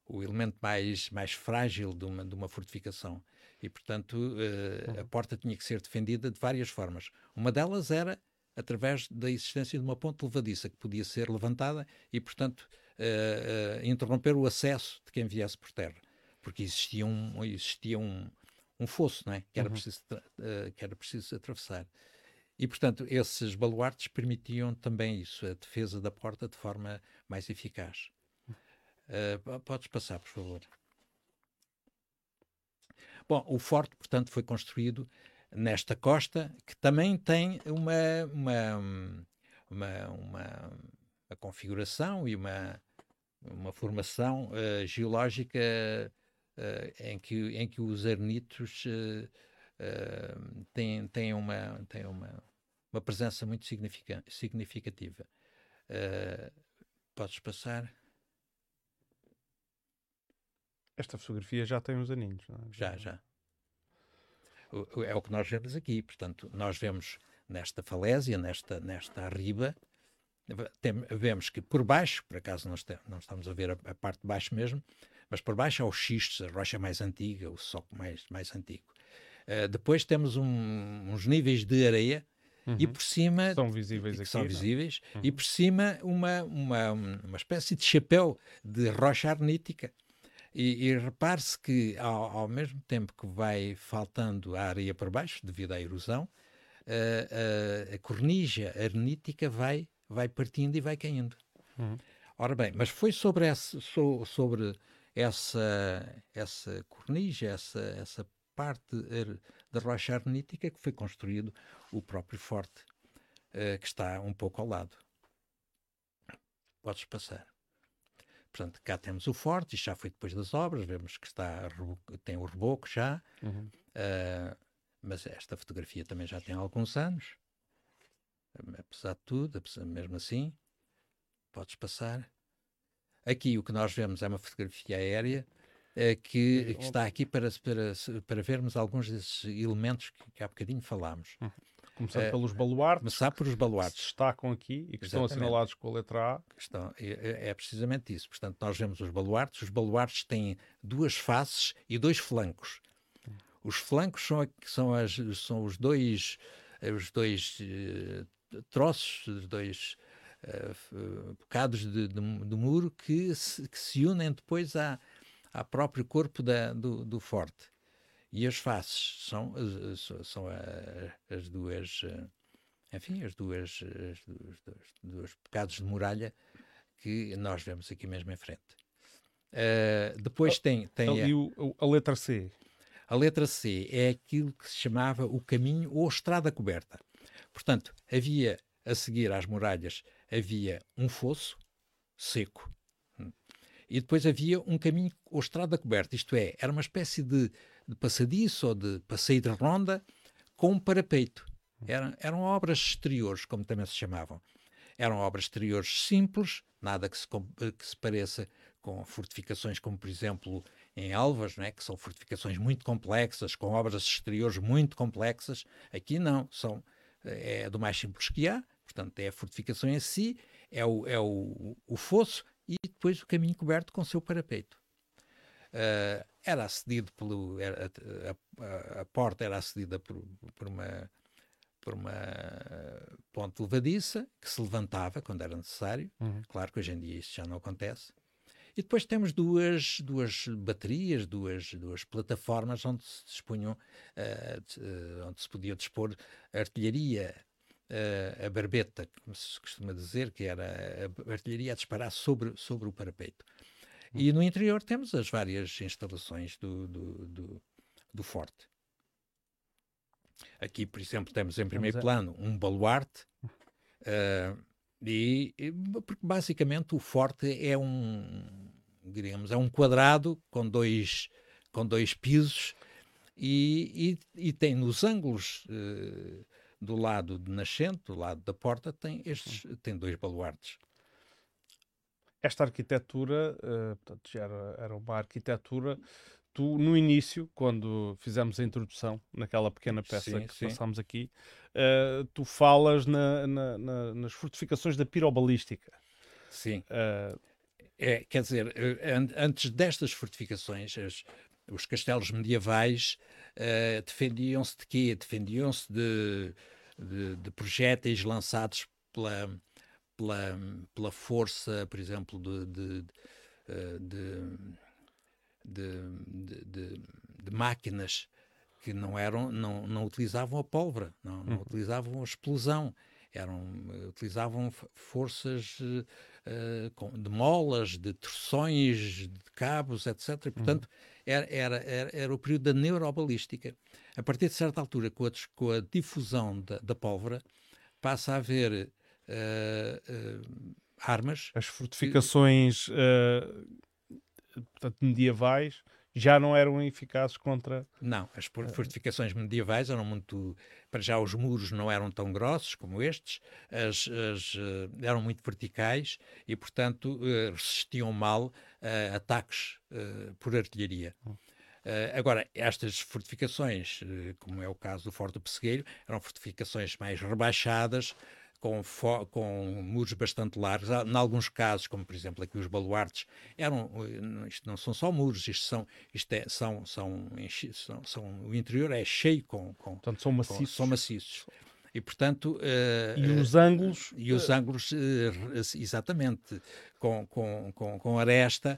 o elemento mais, mais frágil de uma, de uma fortificação. E, portanto, uh, a porta tinha que ser defendida de várias formas. Uma delas era através da existência de uma ponte levadiça que podia ser levantada e, portanto, uh, uh, interromper o acesso de quem viesse por terra. Porque existia um, existia um, um fosso não é? que, era uhum. preciso, que era preciso atravessar. E, portanto, esses baluartes permitiam também isso, a defesa da porta de forma mais eficaz. Uh, podes passar, por favor. Bom, o forte, portanto, foi construído nesta costa, que também tem uma, uma, uma, uma, uma configuração e uma, uma formação uh, geológica em, que, em que os arnitos têm, têm, uma, têm uma, uma presença muito significativa. podes passar? Esta fotografia já tem uns aninhos, não é? Já, já. É o que nós vemos aqui. Portanto, nós vemos nesta falésia, nesta, nesta arriba, tem, vemos que por baixo, por acaso não, está, não estamos a ver a, a, parte de baixo mesmo, mas por baixo há os xistos, a rocha mais antiga, o soco mais, mais antigo. Uh, depois temos um, uns níveis de areia uhum. e por cima são visíveis aqui, são não? visíveis uhum. e por cima uma, uma, uma espécie de chapéu de rocha arnítica e, e repare-se que, ao, ao, mesmo tempo que vai faltando a areia por baixo, devido à erosão, a, a, a cornija arnítica vai, vai partindo e vai caindo. Uhum. Ora bem, mas foi sobre essa, sobre essa, essa cornija, essa, essa parte da rocha arnítica que foi construído o próprio forte, uh, que está um pouco ao lado. Podes passar. Portanto, cá temos o forte, isto já foi depois das obras, vemos que está, tem o reboco já, uhum. uh, mas esta fotografia também já tem alguns anos, apesar de tudo, mesmo assim, podes passar. Aqui o que nós vemos é uma fotografia aérea uh, que, que, está aqui para, para, para vermos alguns desses elementos que, que há bocadinho falámos. Uhum. Começando uh, pelos baluartes. Começar por os baluartes. Que se destacam aqui e que Exatamente. estão assinalados com a letra A. Estão, é, é, precisamente isso. Portanto, nós vemos os baluartes. Os baluartes têm duas faces e dois flancos. Os flancos são, são, as, são os dois, os dois uh, troços, os dois uh, bocados de, de, de, muro que se, que se unem depois à, ao próprio corpo da, do, do forte. E as faces são, são as duas, eh, enfim, as duas, as duas, as duas pecados de muralha que nós vemos aqui mesmo em frente. Uh, depois tem, tem a, a, a, letra C. A letra C é aquilo que se chamava o caminho ou estrada coberta. Portanto, havia a seguir às muralhas havia um fosso seco hum, e depois havia um caminho ou estrada coberta. Isto é, era uma espécie de de passadiço ou de passeio de ronda com um parapeito. Eram, eram obras exteriores, como também se chamavam. Eram obras exteriores simples, nada que se, que se pareça com fortificações como, por exemplo, em Alvas, não é? que são fortificações muito complexas, com obras exteriores muito complexas. Aqui não, são, é do mais simples que há, portanto, é a fortificação em si, é o, é o, o fosso e depois o caminho coberto com seu parapeito. Uh, era acedido pelo. Era, a, a, porta era acedida por, por uma por uma ponte levadiça que se levantava quando era necessário. Uhum. Claro que hoje em dia isso já não acontece. E depois temos duas, duas baterias, duas, duas plataformas onde se dispunham, uh, onde se podia dispor artilharia, uh, a barbeta, como se costuma dizer, que era a artilharia a disparar sobre, sobre o parapeito. E no interior temos as várias instalações do, do, do, do forte. Aqui, por exemplo, temos em primeiro plano um baluarte, uh, (laughs) e, porque basicamente o forte é um, diríamos, é um quadrado com dois, com dois pisos e, e, e tem nos ângulos uh, do lado de nascente, do lado da porta, tem, estes, tem dois baluartes esta arquitetura, uh, portanto, já era, era uma arquitetura tu, no início, quando fizemos a introdução naquela pequena peça sim, que sim. passámos aqui, uh, tu falas na, na, na, nas fortificações da pirobalística. Sim. Uh, é, quer dizer, antes destas fortificações, as, os castelos medievais uh, defendiam-se de quê? Defendiam-se de, de, de projéteis lançados pela, pela, pela força, por exemplo, de, de, eh, de, de, de máquinas que não eram, não, não utilizavam a pólvora, não, não uhum. utilizavam a explosão, eram, utilizavam forças uh, de molas, de torções, de cabos, etc. E, portanto, uhum. era, era, era, era, o período da neurobalística. A partir de certa altura, com a, com a difusão da, da pólvora, passa a haver uh, armas. As fortificações que... portanto, medievais já não eram eficazes contra. Não, as fortificações medievais eram muito. Para já, os muros não eram tão grossos como estes, as, as, eram muito verticais e, portanto, resistiam mal a ataques por artilharia. Hum. Agora, estas fortificações, como é o caso do Forte do Pessegueiro, eram fortificações mais rebaixadas, com, com muros bastante largos. Em alguns casos, como por exemplo aqui os baluartes, eram, eh, isto não são só muros, isto são, isto é, são, são, são, são, o interior é cheio com. com Portanto, são maciços. Com, são maciços. E, portanto... Uh, e os ângulos... E os ângulos, uh, exatamente, com, com, com, com aresta,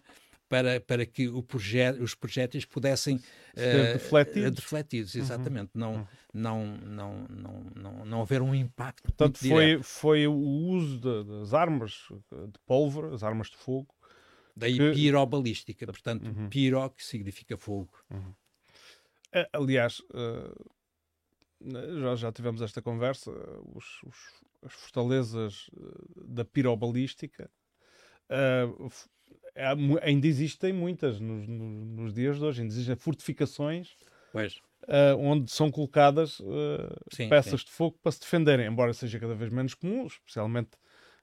para, para que os projéteis pudessem ser uh, defletidos. defletidos uhum. exatamente, uhum. Não, não, não, não, não, não haver um impacto. Portanto, foi, foi o uso de, das armas de pólvora, as armas de fogo. Daí que... pirobalística, portanto, uhum. piro que significa fogo. Uhum. Aliás, uh, já, já tivemos esta conversa, os, os, as fortalezas da pirobalística uh, ainda existem muitas nos, nos, nos, dias de hoje, ainda existem fortificações uh, onde são colocadas uh, sim, peças sim. de fogo para se defenderem, embora seja cada vez menos comum, especialmente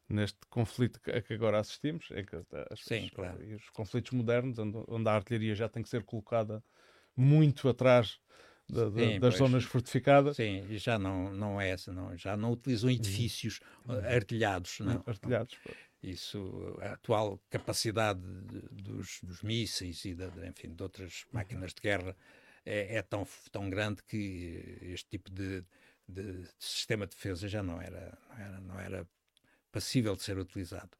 neste conflito a que agora assistimos, é que as, sim, claro. os conflitos modernos, onde, onde, a artilharia já tem que ser colocada muito atrás da, da, Sim, das pois. zonas fortificadas. Sim, já não, não é essa, não, já não utilizam uhum. edifícios uhum. artilhados. Não? Artilhados. Isso, a atual capacidade dos, dos mísseis e de, enfim, de outras máquinas de guerra é, é, tão, tão grande que este tipo de, de, de sistema de defesa já não era, não era, não era passível de ser utilizado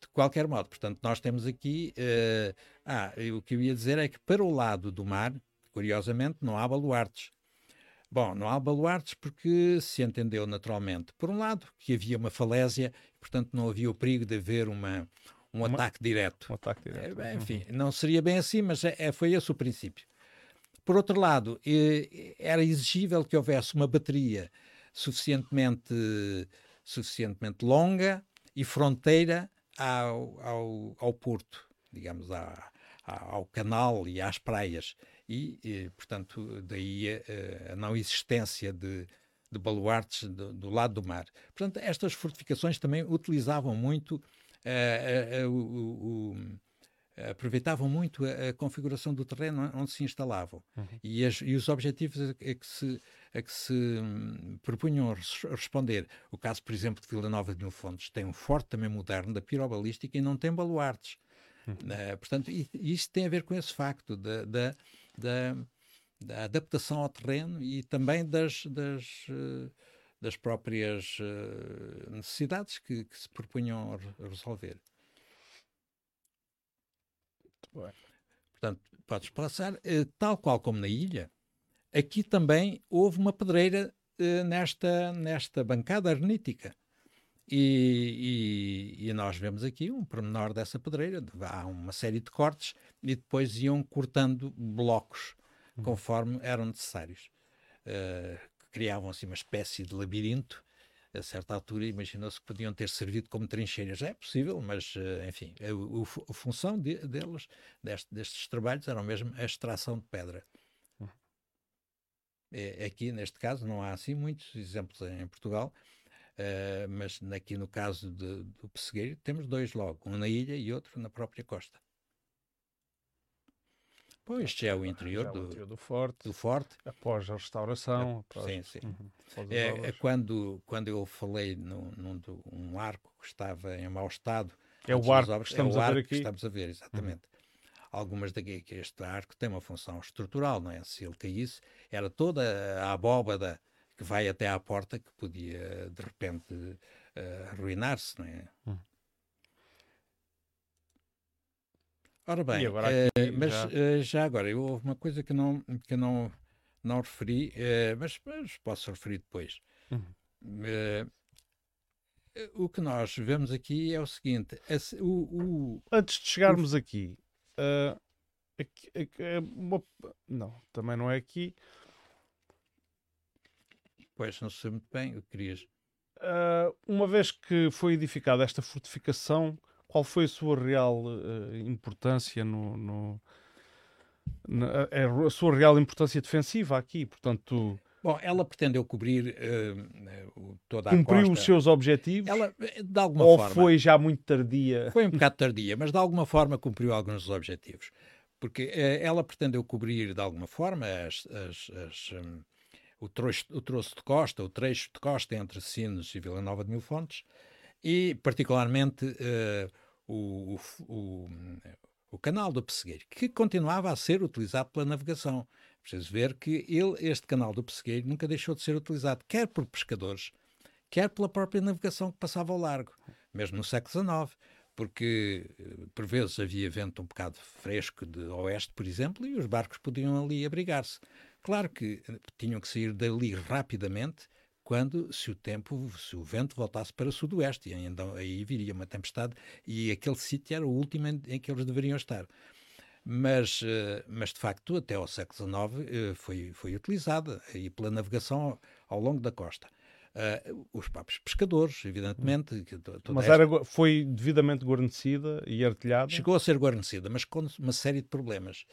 de qualquer modo, portanto, nós temos aqui. Uh, ah, o que eu ia dizer é que para o lado do mar, curiosamente, não há baluartes. Bom, não há baluartes porque se entendeu naturalmente, por um lado, que havia uma falésia, portanto não havia o perigo de haver uma, um uma, ataque direto. Um ataque direto. É, enfim, não seria bem assim, mas é, é, foi esse o princípio. Por outro lado, era exigível que houvesse uma bateria suficientemente, suficientemente longa e fronteira ao, ao, ao porto, digamos, à, ao canal e às praias e, e portanto, daí a, a, não existência de, de baluartes do, do, lado do mar. Portanto, estas fortificações também utilizavam muito uh, uh, o aproveitavam muito a, a, configuração do terreno onde se instalavam uhum. e, as, e, os objetivos a, que se, a que se hum, propunham responder. O caso, por exemplo, de Vila Nova de Mil Fontes tem um forte também moderno da pirobalística e não tem baluartes. Uhum. Uh, portanto, isto tem a ver com esse facto da, da da, da adaptação ao terreno e também das, das, eh, das próprias eh, necessidades que, que se propunham resolver. Muito bem. Portanto, podes passar, eh, tal qual como na ilha, aqui também houve uma pedreira nesta, nesta bancada arnítica. E, e, e, nós vemos aqui um pormenor dessa pedreira. Há uma série de cortes e depois iam cortando blocos uhum. conforme eram necessários. Uh, criavam assim uma espécie de labirinto. A certa altura imaginou-se que podiam ter servido como trincheiras. É possível, mas uh, enfim, a, a, a função de, deles, deste, destes trabalhos, era mesmo a extração de pedra. Uhum. É, aqui, neste caso, não há assim muitos exemplos em Portugal Uh, mas aqui no caso de, do Pessegueiro temos dois logo, um na ilha e outro na própria costa. Pois, este é o interior, do, interior do, forte, do forte. Após a restauração. É, após, sim, sim. Uhum, é, é, quando, quando eu falei num, num um arco que estava em mau estado. É o arco obras, que estamos é a ver aqui. estamos a ver, exatamente. Uhum. Algumas daqui, que este arco tem uma função estrutural, não é? Se ele caísse, era toda a abóbada que vai até à porta que podia de repente uh, arruinar-se, não é? Hum. Ora bem, uh, mas já... Uh, já... agora, eu, houve uma coisa que não, que não, não referi, mas, mas, posso referir depois. Uhum. o que nós vemos aqui é o seguinte: o, o... antes de chegarmos o... aqui, aqui, aqui uma... não, também não é aqui. Pois, não sei muito bem o que querias. Uh, uma vez que foi edificada esta fortificação, qual foi a sua real uh, importância no, no na, a, a, sua real importância defensiva aqui, portanto. Bom, ela pretendeu cobrir uh, toda a Cumpriu costa. os seus objetivos? Ela, de alguma ou forma. foi já muito tardia? Foi um bocado tardia, mas de alguma forma cumpriu alguns dos objetivos. Porque uh, ela pretendeu cobrir de alguma forma as, as, as, um, o, troço, o de costa, o trecho de costa entre Sines e Vila Nova de Mil Fontes, e particularmente uh, o, o, o, canal do Pessegueiro, que continuava a ser utilizado pela navegação. Preciso ver que ele, este canal do Pessegueiro nunca deixou de ser utilizado, quer por pescadores, quer pela própria navegação que passava ao largo, mesmo no século XIX, porque por vezes havia vento um bocado fresco de oeste, por exemplo, e os barcos podiam ali abrigar-se. Claro que tinham que sair dali rapidamente quando, se o tempo, se o vento voltasse para o sudoeste, e então aí viria uma tempestade e aquele sítio era o último em, em que eles deveriam estar. Mas, eh, mas de facto, até ao século XIX eh, foi, foi utilizada e pela navegação ao, longo da costa. Uh, os próprios pescadores, evidentemente. mas era, foi devidamente guarnecida e artilhada? Chegou a ser guarnecida, mas com uma série de problemas.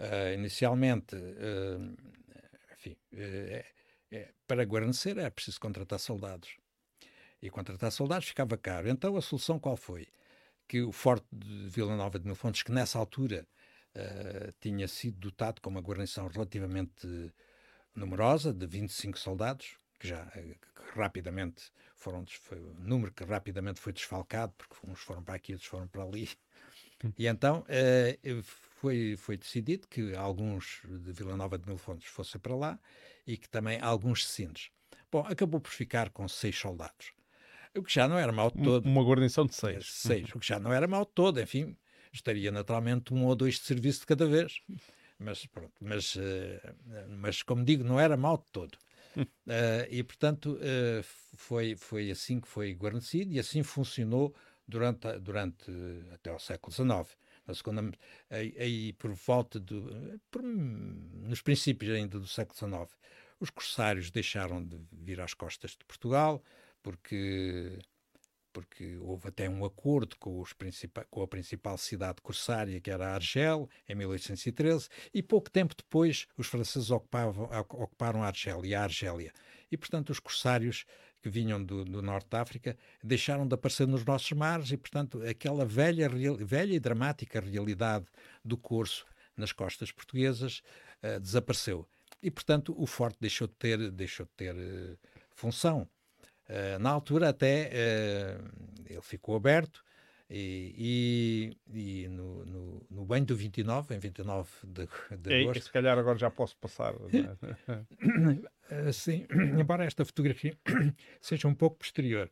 Uh, inicialmente, uh, enfim, é, para guarnecer era preciso contratar soldados. E contratar soldados ficava caro. Então a solução qual foi? Que o Forte de Vila Nova de Mil Fontes, que nessa altura uh, tinha sido dotado com uma guarnição relativamente numerosa, de 25 soldados, que já que rapidamente foram, foi um número que rapidamente foi desfalcado, porque uns foram para aqui, outros foram para ali. Hum. E então uh, foi, foi decidido que alguns de Vila Nova de Mil Fontes fossem para lá e que também alguns cecinos. Bom, acabou por ficar com seis soldados. O que já não era mal todo. Uma guarnição de seis. Seis, o que já não era mal todo, enfim, estaria naturalmente um ou dois de serviço de cada vez. Mas pronto, mas, uh, mas como digo, não era mal todo. Uh, (laughs) e portanto uh, foi, foi assim que foi guarnecido e assim funcionou durante, durante até o século XIX na segunda, aí, aí por volta do, por, nos princípios ainda do século XIX, os corsários deixaram de vir às costas de Portugal porque porque houve até um acordo com, com a principal cidade corsária, que era Argel, em 1813, e pouco tempo depois os franceses ocupavam, ocuparam Argel e a Argélia. E, portanto, os corsários que vinham do, do, norte da África deixaram de aparecer nos nossos mares e, portanto, aquela velha, velha e dramática realidade do curso nas costas portuguesas uh, desapareceu. E, portanto, o forte deixou de ter, deixou de ter uh, função. Uh, na altura, até ele ficou aberto e, e, e no, no, no, banho do 29, em 29 de, de agosto. E, se calhar agora já posso passar. É? (coughs) Sim, embora esta fotografia (coughs) seja um pouco posterior,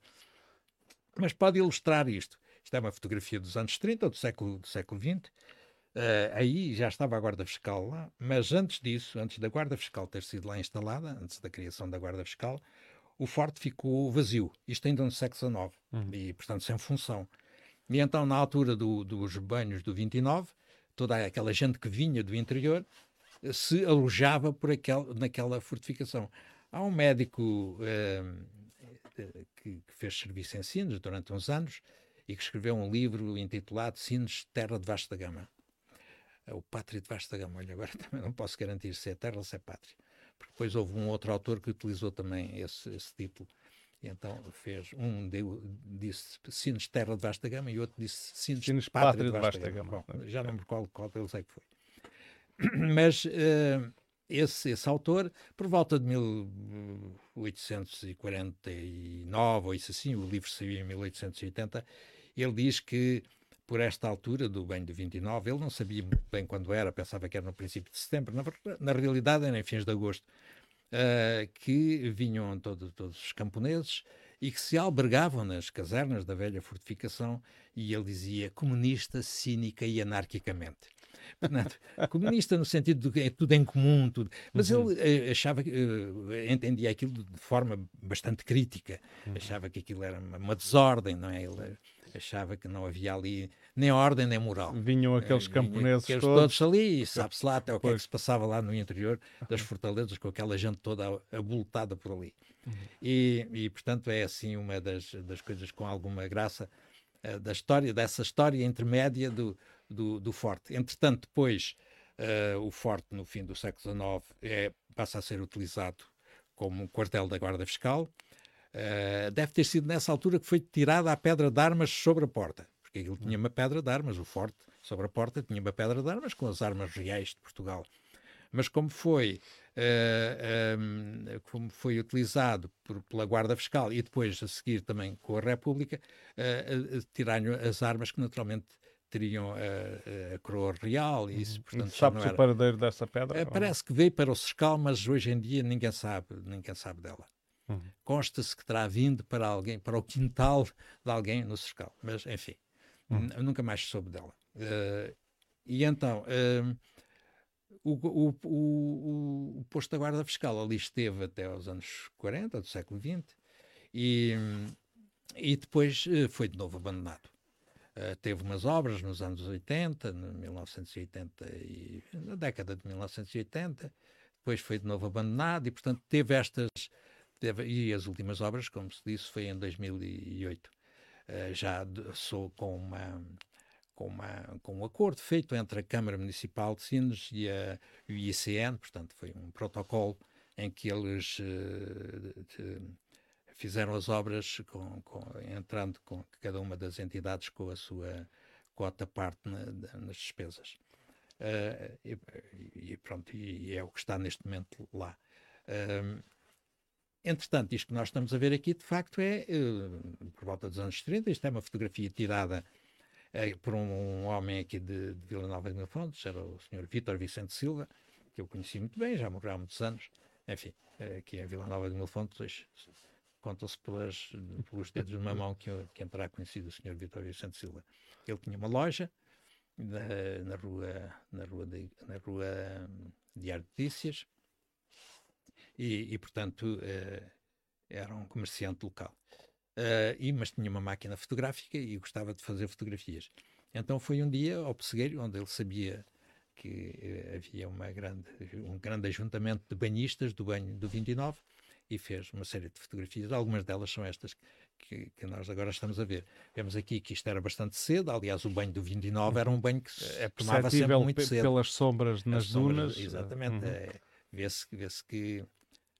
mas pode ilustrar isto. Isto é uma fotografia dos anos 30, do século, do século XX. Uh, aí já estava a Guarda Fiscal lá, mas antes disso, antes da Guarda Fiscal ter sido lá instalada, antes da criação da Guarda Fiscal, o forte ficou vazio. Isto ainda no século XIX uhum. e, portanto, sem função. E então, na altura do, dos banhos do 29, toda aquela gente que vinha do interior eh, se alojava por aquel, naquela fortificação. Há um médico eh, eh, que, que, fez serviço em Sines durante uns anos e que escreveu um livro intitulado Sines, Terra de Vasta Gama. O Pátria de Vasta Gama. Olha, agora (laughs) também não posso garantir se é terra ou se é pátria. Porque depois houve um outro autor que utilizou também esse, esse título e então fez, um deu, disse Sines Terra de Vasta Gama e outro disse Sines, Sines Pátria, de Vasta, Vasta Gama. Gama. Bom, já não lembro qual, qual deles é que foi. (clears throat) Mas uh, esse, esse autor, por volta de 1849 ou isso assim, o livro saiu em 1880, ele diz que por esta altura do bem de 29, ele não sabia bem quando era, pensava que era no princípio de setembro, na, na realidade era em fins de agosto, uh, que vinham todo, todos os camponeses e que se albergavam nas casernas da velha fortificação, e ele dizia comunista, cínica e anarquicamente. (laughs) Portanto, comunista no sentido de que é tudo em comum, tudo. mas uhum. ele uh, achava uh, entendia aquilo de forma bastante crítica, uhum. achava que aquilo era uma, uma desordem, não é? Ele achava que não havia ali nem ordem nem moral. Vinham aqueles uh, camponeses aqueles todos. todos ali, e sabe-se lá até o que é que se passava lá no interior das fortalezas, com aquela gente toda abultada por ali. Uhum. E, e, portanto, é assim uma das, das coisas com alguma graça uh, da história, dessa história intermédia do, do, do forte. Entretanto, depois, uh, o forte, no fim do século XIX, é, passa a ser utilizado como um quartel da Guarda Fiscal. Uh, deve ter sido nessa altura que foi tirada a pedra de armas sobre a porta, porque ele tinha uma pedra de armas, o forte sobre a porta tinha uma pedra de armas com as armas reais de Portugal. Mas como foi, uh, um, como foi utilizado por, pela Guarda Fiscal e depois a seguir também com a República, uh, tiraram as armas que naturalmente teriam a, a coroa real e isso, uhum. portanto, sabe era... o paradeiro dessa pedra? Parece que veio para o Sescal, mas hoje em dia ninguém sabe, ninguém sabe dela. Uhum. Consta-se que terá vindo para alguém, para o quintal de alguém no Sescal, mas enfim, uhum. nunca mais soube dela. Uh, e então, uh, o, o, o, o, posto da Guarda Fiscal ali esteve até aos anos 40 do século XX e, e depois uh, foi de novo abandonado. teve umas obras nos anos 80, no 1980 e na década de 1980, depois foi de novo abandonado e, portanto, teve estas. Teve, e as últimas obras, como se disse, foi em 2008. já sou com uma com, uma, com um acordo feito entre a Câmara Municipal de Sines e a, o ICN, portanto, foi um protocolo em que eles uh, de, fizeram as obras com, com, entrando com cada uma das entidades com a sua cota parte na, nas despesas. Uh, e, e, pronto, e, é o que está neste momento lá. Uh, entretanto, isto que nós estamos a ver aqui, de facto, é, uh, por volta dos anos 30, isto é uma fotografia tirada é, por um, um, homem aqui de, de Vila Nova de Mil Fontes, era o Sr. Vítor Vicente Silva, que eu conheci muito bem, já morreu há muitos anos. Enfim, é, aqui em Vila Nova de Mil Fontes, contam-se pelos dedos de uma mão que, que terá conhecido o Sr. Vítor Vicente Silva. Ele tinha uma loja na, na rua, na rua, de, na rua de Notícias e, e portanto, eh, era um comerciante local. Uh, e, mas tinha uma máquina fotográfica e gostava de fazer fotografias. Então foi um dia ao Pessegueiro, onde ele sabia que uh, havia uma grande, um grande ajuntamento de banhistas do banho do 29 e fez uma série de fotografias. Algumas delas são estas que, que, nós agora estamos a ver. Vemos aqui que isto era bastante cedo, aliás, o banho do 29 era um banho que se é tomava sempre muito cedo. pelas sombras nas As dunas. Sombras, exatamente. Uhum. É, Vê-se vê que,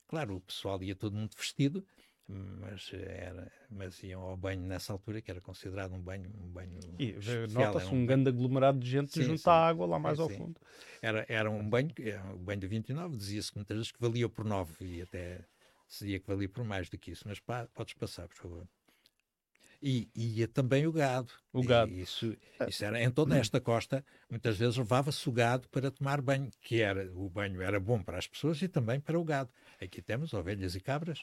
claro, o pessoal ia todo muito vestido, mas era mas iam ao banho nessa altura que era considerado um banho um banho e nota-se um, um grande aglomerado de gente sim, junto sim. à água lá mais sim, ao fundo. Era era um banho o banho do 29 dizia-se muitas vezes que valia por 9 e até se dizia que valia por mais do que isso mas pá, podes passar por favor e ia também o gado. O gado. E isso, isso era em toda esta costa, muitas vezes levava-se o gado para tomar banho, que era o banho era bom para as pessoas e também para o gado. Aqui temos ovelhas e cabras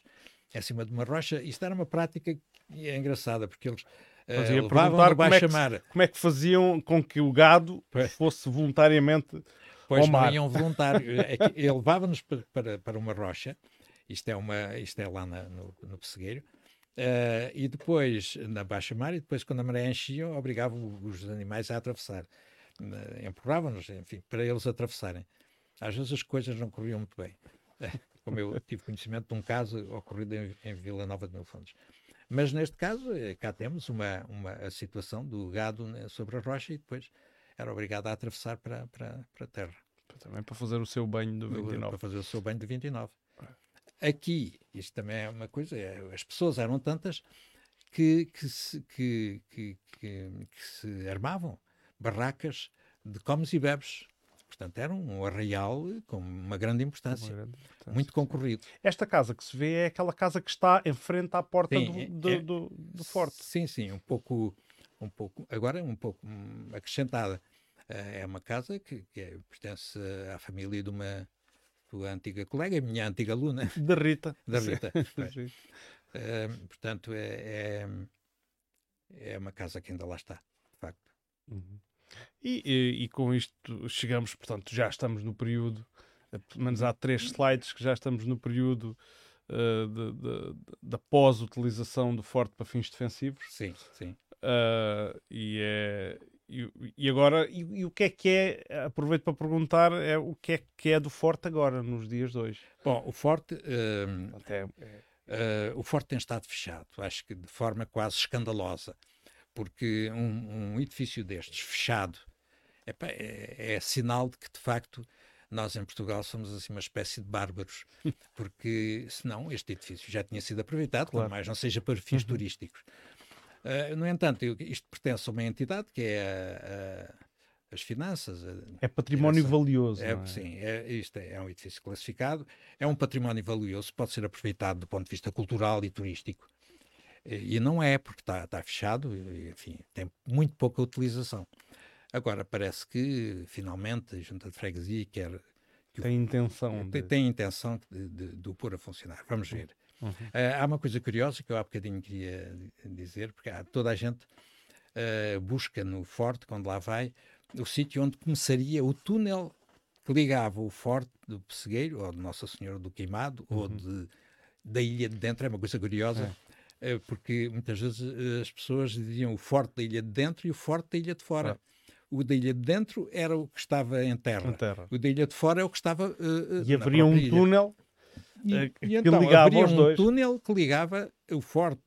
em cima de uma rocha. Isto era uma prática que é engraçada, porque eles uh, levavam no baixo como é, que, como é que faziam com que o gado fosse voluntariamente pois ao mar? não iam voluntário. (laughs) é ele levava-nos para, para, para, uma rocha, isto é, uma, isto é lá na, no, no Pessegueiro, uh, e depois na baixa mar, e depois quando a maré enchia, obrigavam os animais a atravessar. Uh, Empurravam-nos, enfim, para eles atravessarem. Às vezes as coisas não corriam muito bem. (laughs) como eu tive conhecimento de um caso ocorrido em, em Vila Nova de Mil Fontes. Mas neste caso, eh, cá temos uma, uma a situação do gado né, sobre a rocha e depois era obrigado a atravessar para, para, para a terra. Também para fazer o seu banho do 29. Para fazer o seu banho do 29. Aqui, isto também é uma coisa, é, as pessoas eram tantas que, que, se, que, que, que, que se armavam barracas de comes e bebes Portanto, era um arraial com uma grande importância, uma grande importância muito concorrido. Esta casa que se vê é aquela casa que está em frente à porta sim, do, é, do, é, do, do, forte. Sim, sim, um pouco, um pouco agora um pouco hum, acrescentada. Eh, é uma casa que, que é, pertence à família de uma tua antiga colega, minha antiga aluna. (laughs) Da Rita. Da Rita. (laughs) uh, portanto, é, é, é, uma casa que ainda lá está, de facto. Uhum. E, e, e, com isto chegamos, portanto, já estamos no período, eh, pelo menos há três slides que já estamos no período uh, da pós-utilização do forte para fins defensivos. Sim, sim. Uh, e, é, e, e agora, e, e, o que é que é, aproveito para perguntar, é o que é que é do forte agora, nos dias de hoje? Bom, o forte... Uh, Até, é... o forte tem estado fechado, acho que de forma quase escandalosa porque um, um edifício destes, fechado, epá, é, é sinal de que, de facto, nós em Portugal somos assim uma espécie de bárbaros, (laughs) porque senão este edifício já tinha sido aproveitado, claro. mais não seja para fins uhum. turísticos. Uh, no entanto, isto pertence a uma entidade que é a, a, as finanças. é património valioso. É, é? Sim, é, isto é, é, um edifício classificado, é um património valioso, pode ser aproveitado do ponto de vista cultural e turístico. E, e não é, porque está, está fechado, e, enfim, tem muito pouca utilização. Agora, parece que, finalmente, a Junta de Freguesia quer... Que tem intenção. Tem, de... tem intenção de, de, de, o pôr a funcionar. Vamos ver. Uhum. Uh, há uma coisa curiosa que eu há bocadinho queria dizer, porque há, toda a gente uh, busca no Forte, quando lá vai, o sítio onde começaria o túnel que ligava o Forte do Pessegueiro, ou de Nossa Senhora do Queimado, uhum. ou de, da Ilha de Dentro. É uma coisa curiosa. É. Porque muitas vezes as pessoas diziam o forte da ilha de dentro e o forte da ilha de fora. O da ilha de dentro era o que estava em terra. Em terra. O da ilha de fora é o que estava. Uh, e haveria um túnel e, uh, e então, um dois. túnel que ligava o forte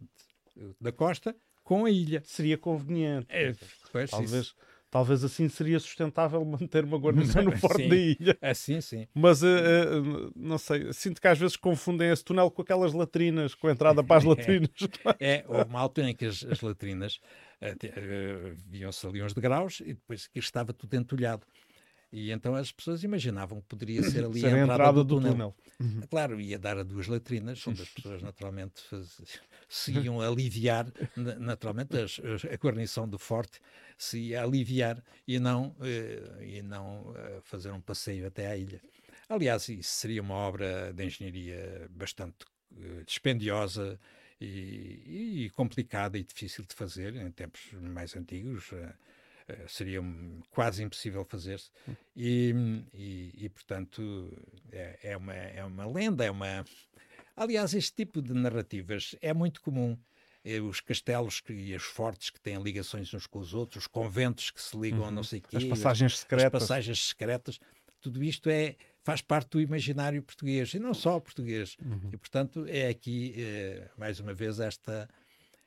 da costa com a ilha. Seria conveniente. É, pois, talvez. Isso. Talvez assim seria sustentável manter uma guarnição no (laughs) Forte sim, da Ilha. Assim, sim. Mas, uh, uh, não sei, sinto que às vezes confundem esse túnel com aquelas latrinas, com a entrada para as (laughs) latrinas. é, houve uma altura em que as, as latrinas uh, viam-se ali uns degraus e depois que estava tudo entulhado. E então as pessoas imaginavam que poderia ser ali ser a entrada, entrada do, túnel. túnel. Uhum. Claro, ia dar a duas latrinas, onde as pessoas naturalmente faz... (laughs) se iam aliviar, (laughs) naturalmente as, a guarnição do forte se ia aliviar e não, uh, e não uh, fazer um passeio até à ilha. Aliás, isso seria uma obra de engenharia bastante uh, dispendiosa e, e, complicada e difícil de fazer em tempos mais antigos. Seria quase impossível fazer-se. Hum. E, e, e, portanto, é, é, uma, é uma lenda, é uma. Aliás, este tipo de narrativas é muito comum eh, os castelos e os fortes que têm ligações uns com os outros, os conventos que se ligam uhum. a não sei quê, as passagens secretas. As passagens secretas. Tudo isto é, faz parte do imaginário português e não só português. Uhum. E, portanto, é aqui, eh, mais uma vez, esta,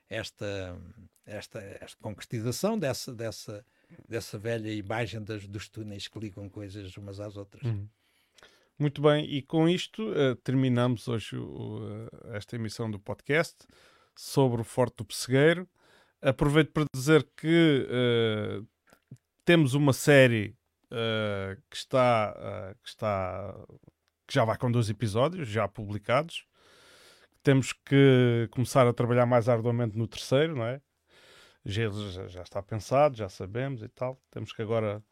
esta, esta, esta concretização dessa, dessa, dessa velha imagem das, dos túneis que ligam coisas umas às outras. Uhum. Muito bem, e com isto uh, terminamos hoje uh, esta emissão do podcast sobre o Forte do Pessegueiro. Aproveito para dizer que uh, temos uma série que, está, que está que já vai com dois episódios já publicados. Temos que começar a trabalhar mais arduamente no terceiro, não é? Já, já, está pensado, já sabemos e tal. Temos que agora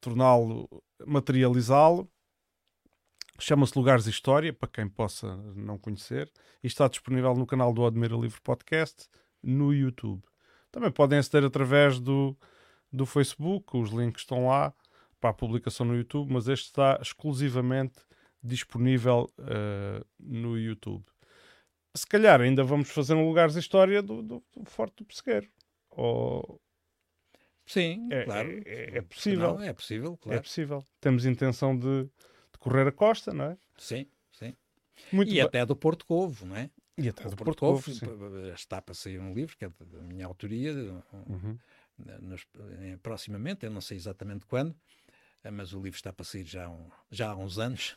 torná-lo, materializá-lo Chama-se Lugares História, para quem possa não conhecer, e está disponível no canal do Admira Livre Podcast no YouTube. Também podem aceder através do, do Facebook, os links estão lá para a publicação no YouTube, mas este está exclusivamente disponível uh, no YouTube. Se calhar ainda vamos fazer um Lugares de História do, do, do Forte do Pesqueiro. Ou... Sim, é, claro. É, é, é possível. Não, é possível, claro. É possível. Temos intenção de correr a costa, não é? Sim, sim. Muito e até do Porto Covo, não é? E até o do Porto, Porto Covo, Covo está para sair um livro que é da minha autoria, uhum. nos, proximamente, eu não sei exatamente quando, mas o livro está para sair já, um, já há uns anos,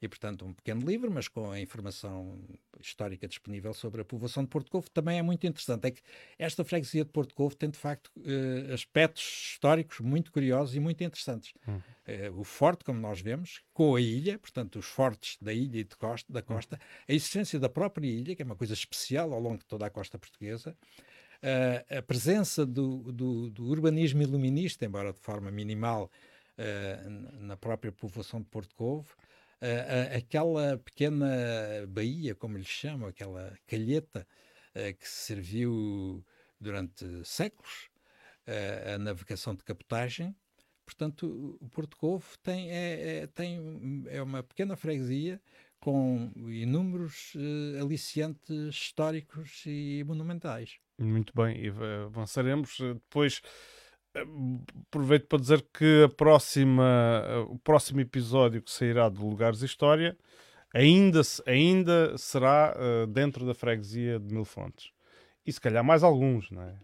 e portanto um pequeno livro, mas com a informação histórica disponível sobre a povoação de Porto Covo, também é muito interessante. É que esta freguesia de Porto Covo tem de facto uh, aspectos históricos muito curiosos e muito interessantes. Uhum. Uh, o forte, como nós vemos, com a ilha, portanto os fortes da ilha e de costa, da costa, uhum. a existência da própria ilha, que é uma coisa especial ao longo de toda a costa portuguesa, uh, a presença do, do, do urbanismo iluminista, embora de forma minimal, uh, na própria povoação de Porto Covo, uh, aquela pequena baía, como lhe chamam, aquela calheta que serviu durante séculos a navegação de capotagem. Portanto, o Porto Covo tem, é, é, tem, é uma pequena freguesia com inúmeros uh, aliciantes históricos e monumentais. Muito bem, e avançaremos depois aproveito para dizer que a próxima, o próximo episódio que sairá de Lugares História ainda, ainda será uh, dentro da freguesia de Mil Fontes. e se calhar mais alguns, não é?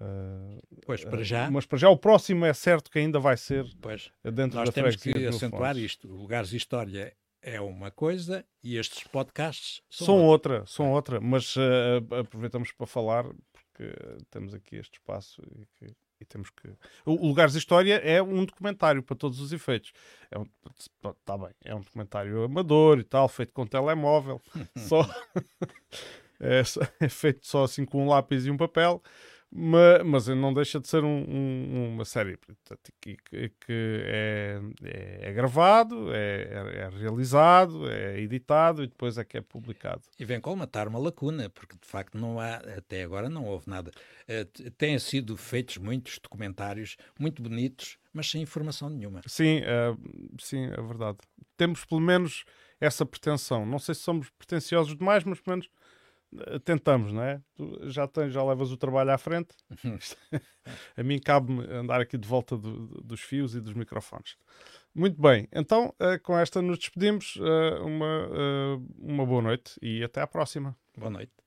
Uh, pois, para já. Mas para já o próximo é certo que ainda vai ser pois, dentro nós da temos que freguesia de acentuar isto. Lugares História é uma coisa e estes podcasts são, São outra. outra, são outra, mas uh, aproveitamos para falar porque temos aqui este espaço e, que, e temos que. O Lugares de História é um documentário para todos os efeitos. É um, tá bem, é um documentário amador e tal, feito com telemóvel, (laughs) só (laughs) é, é feito só assim com um lápis e um papel. Ma- Mas, não deixa de ser um- um- uma série portanto, que, que- é, é- é gravado, é, é- é realizado, é editado e depois é que é publicado. E vem colmatar uma lacuna, porque de facto não há, até agora não houve nada. T- têm sido feitos muitos documentários muito bonitos, mas sem informação nenhuma. Sim, é, sim, é verdade. Temos pelo menos essa pretensão. Não sei se somos pretenciosos demais, mas pelo menos tentamos, não é? Tu já, tens, já levas o trabalho à frente. (laughs) A mim cabe-me andar aqui de volta do- do- dos fios e dos microfones. Muito bem, então eh, com esta nos despedimos. eh, uma, eh, uma boa noite e até à próxima. Boa noite.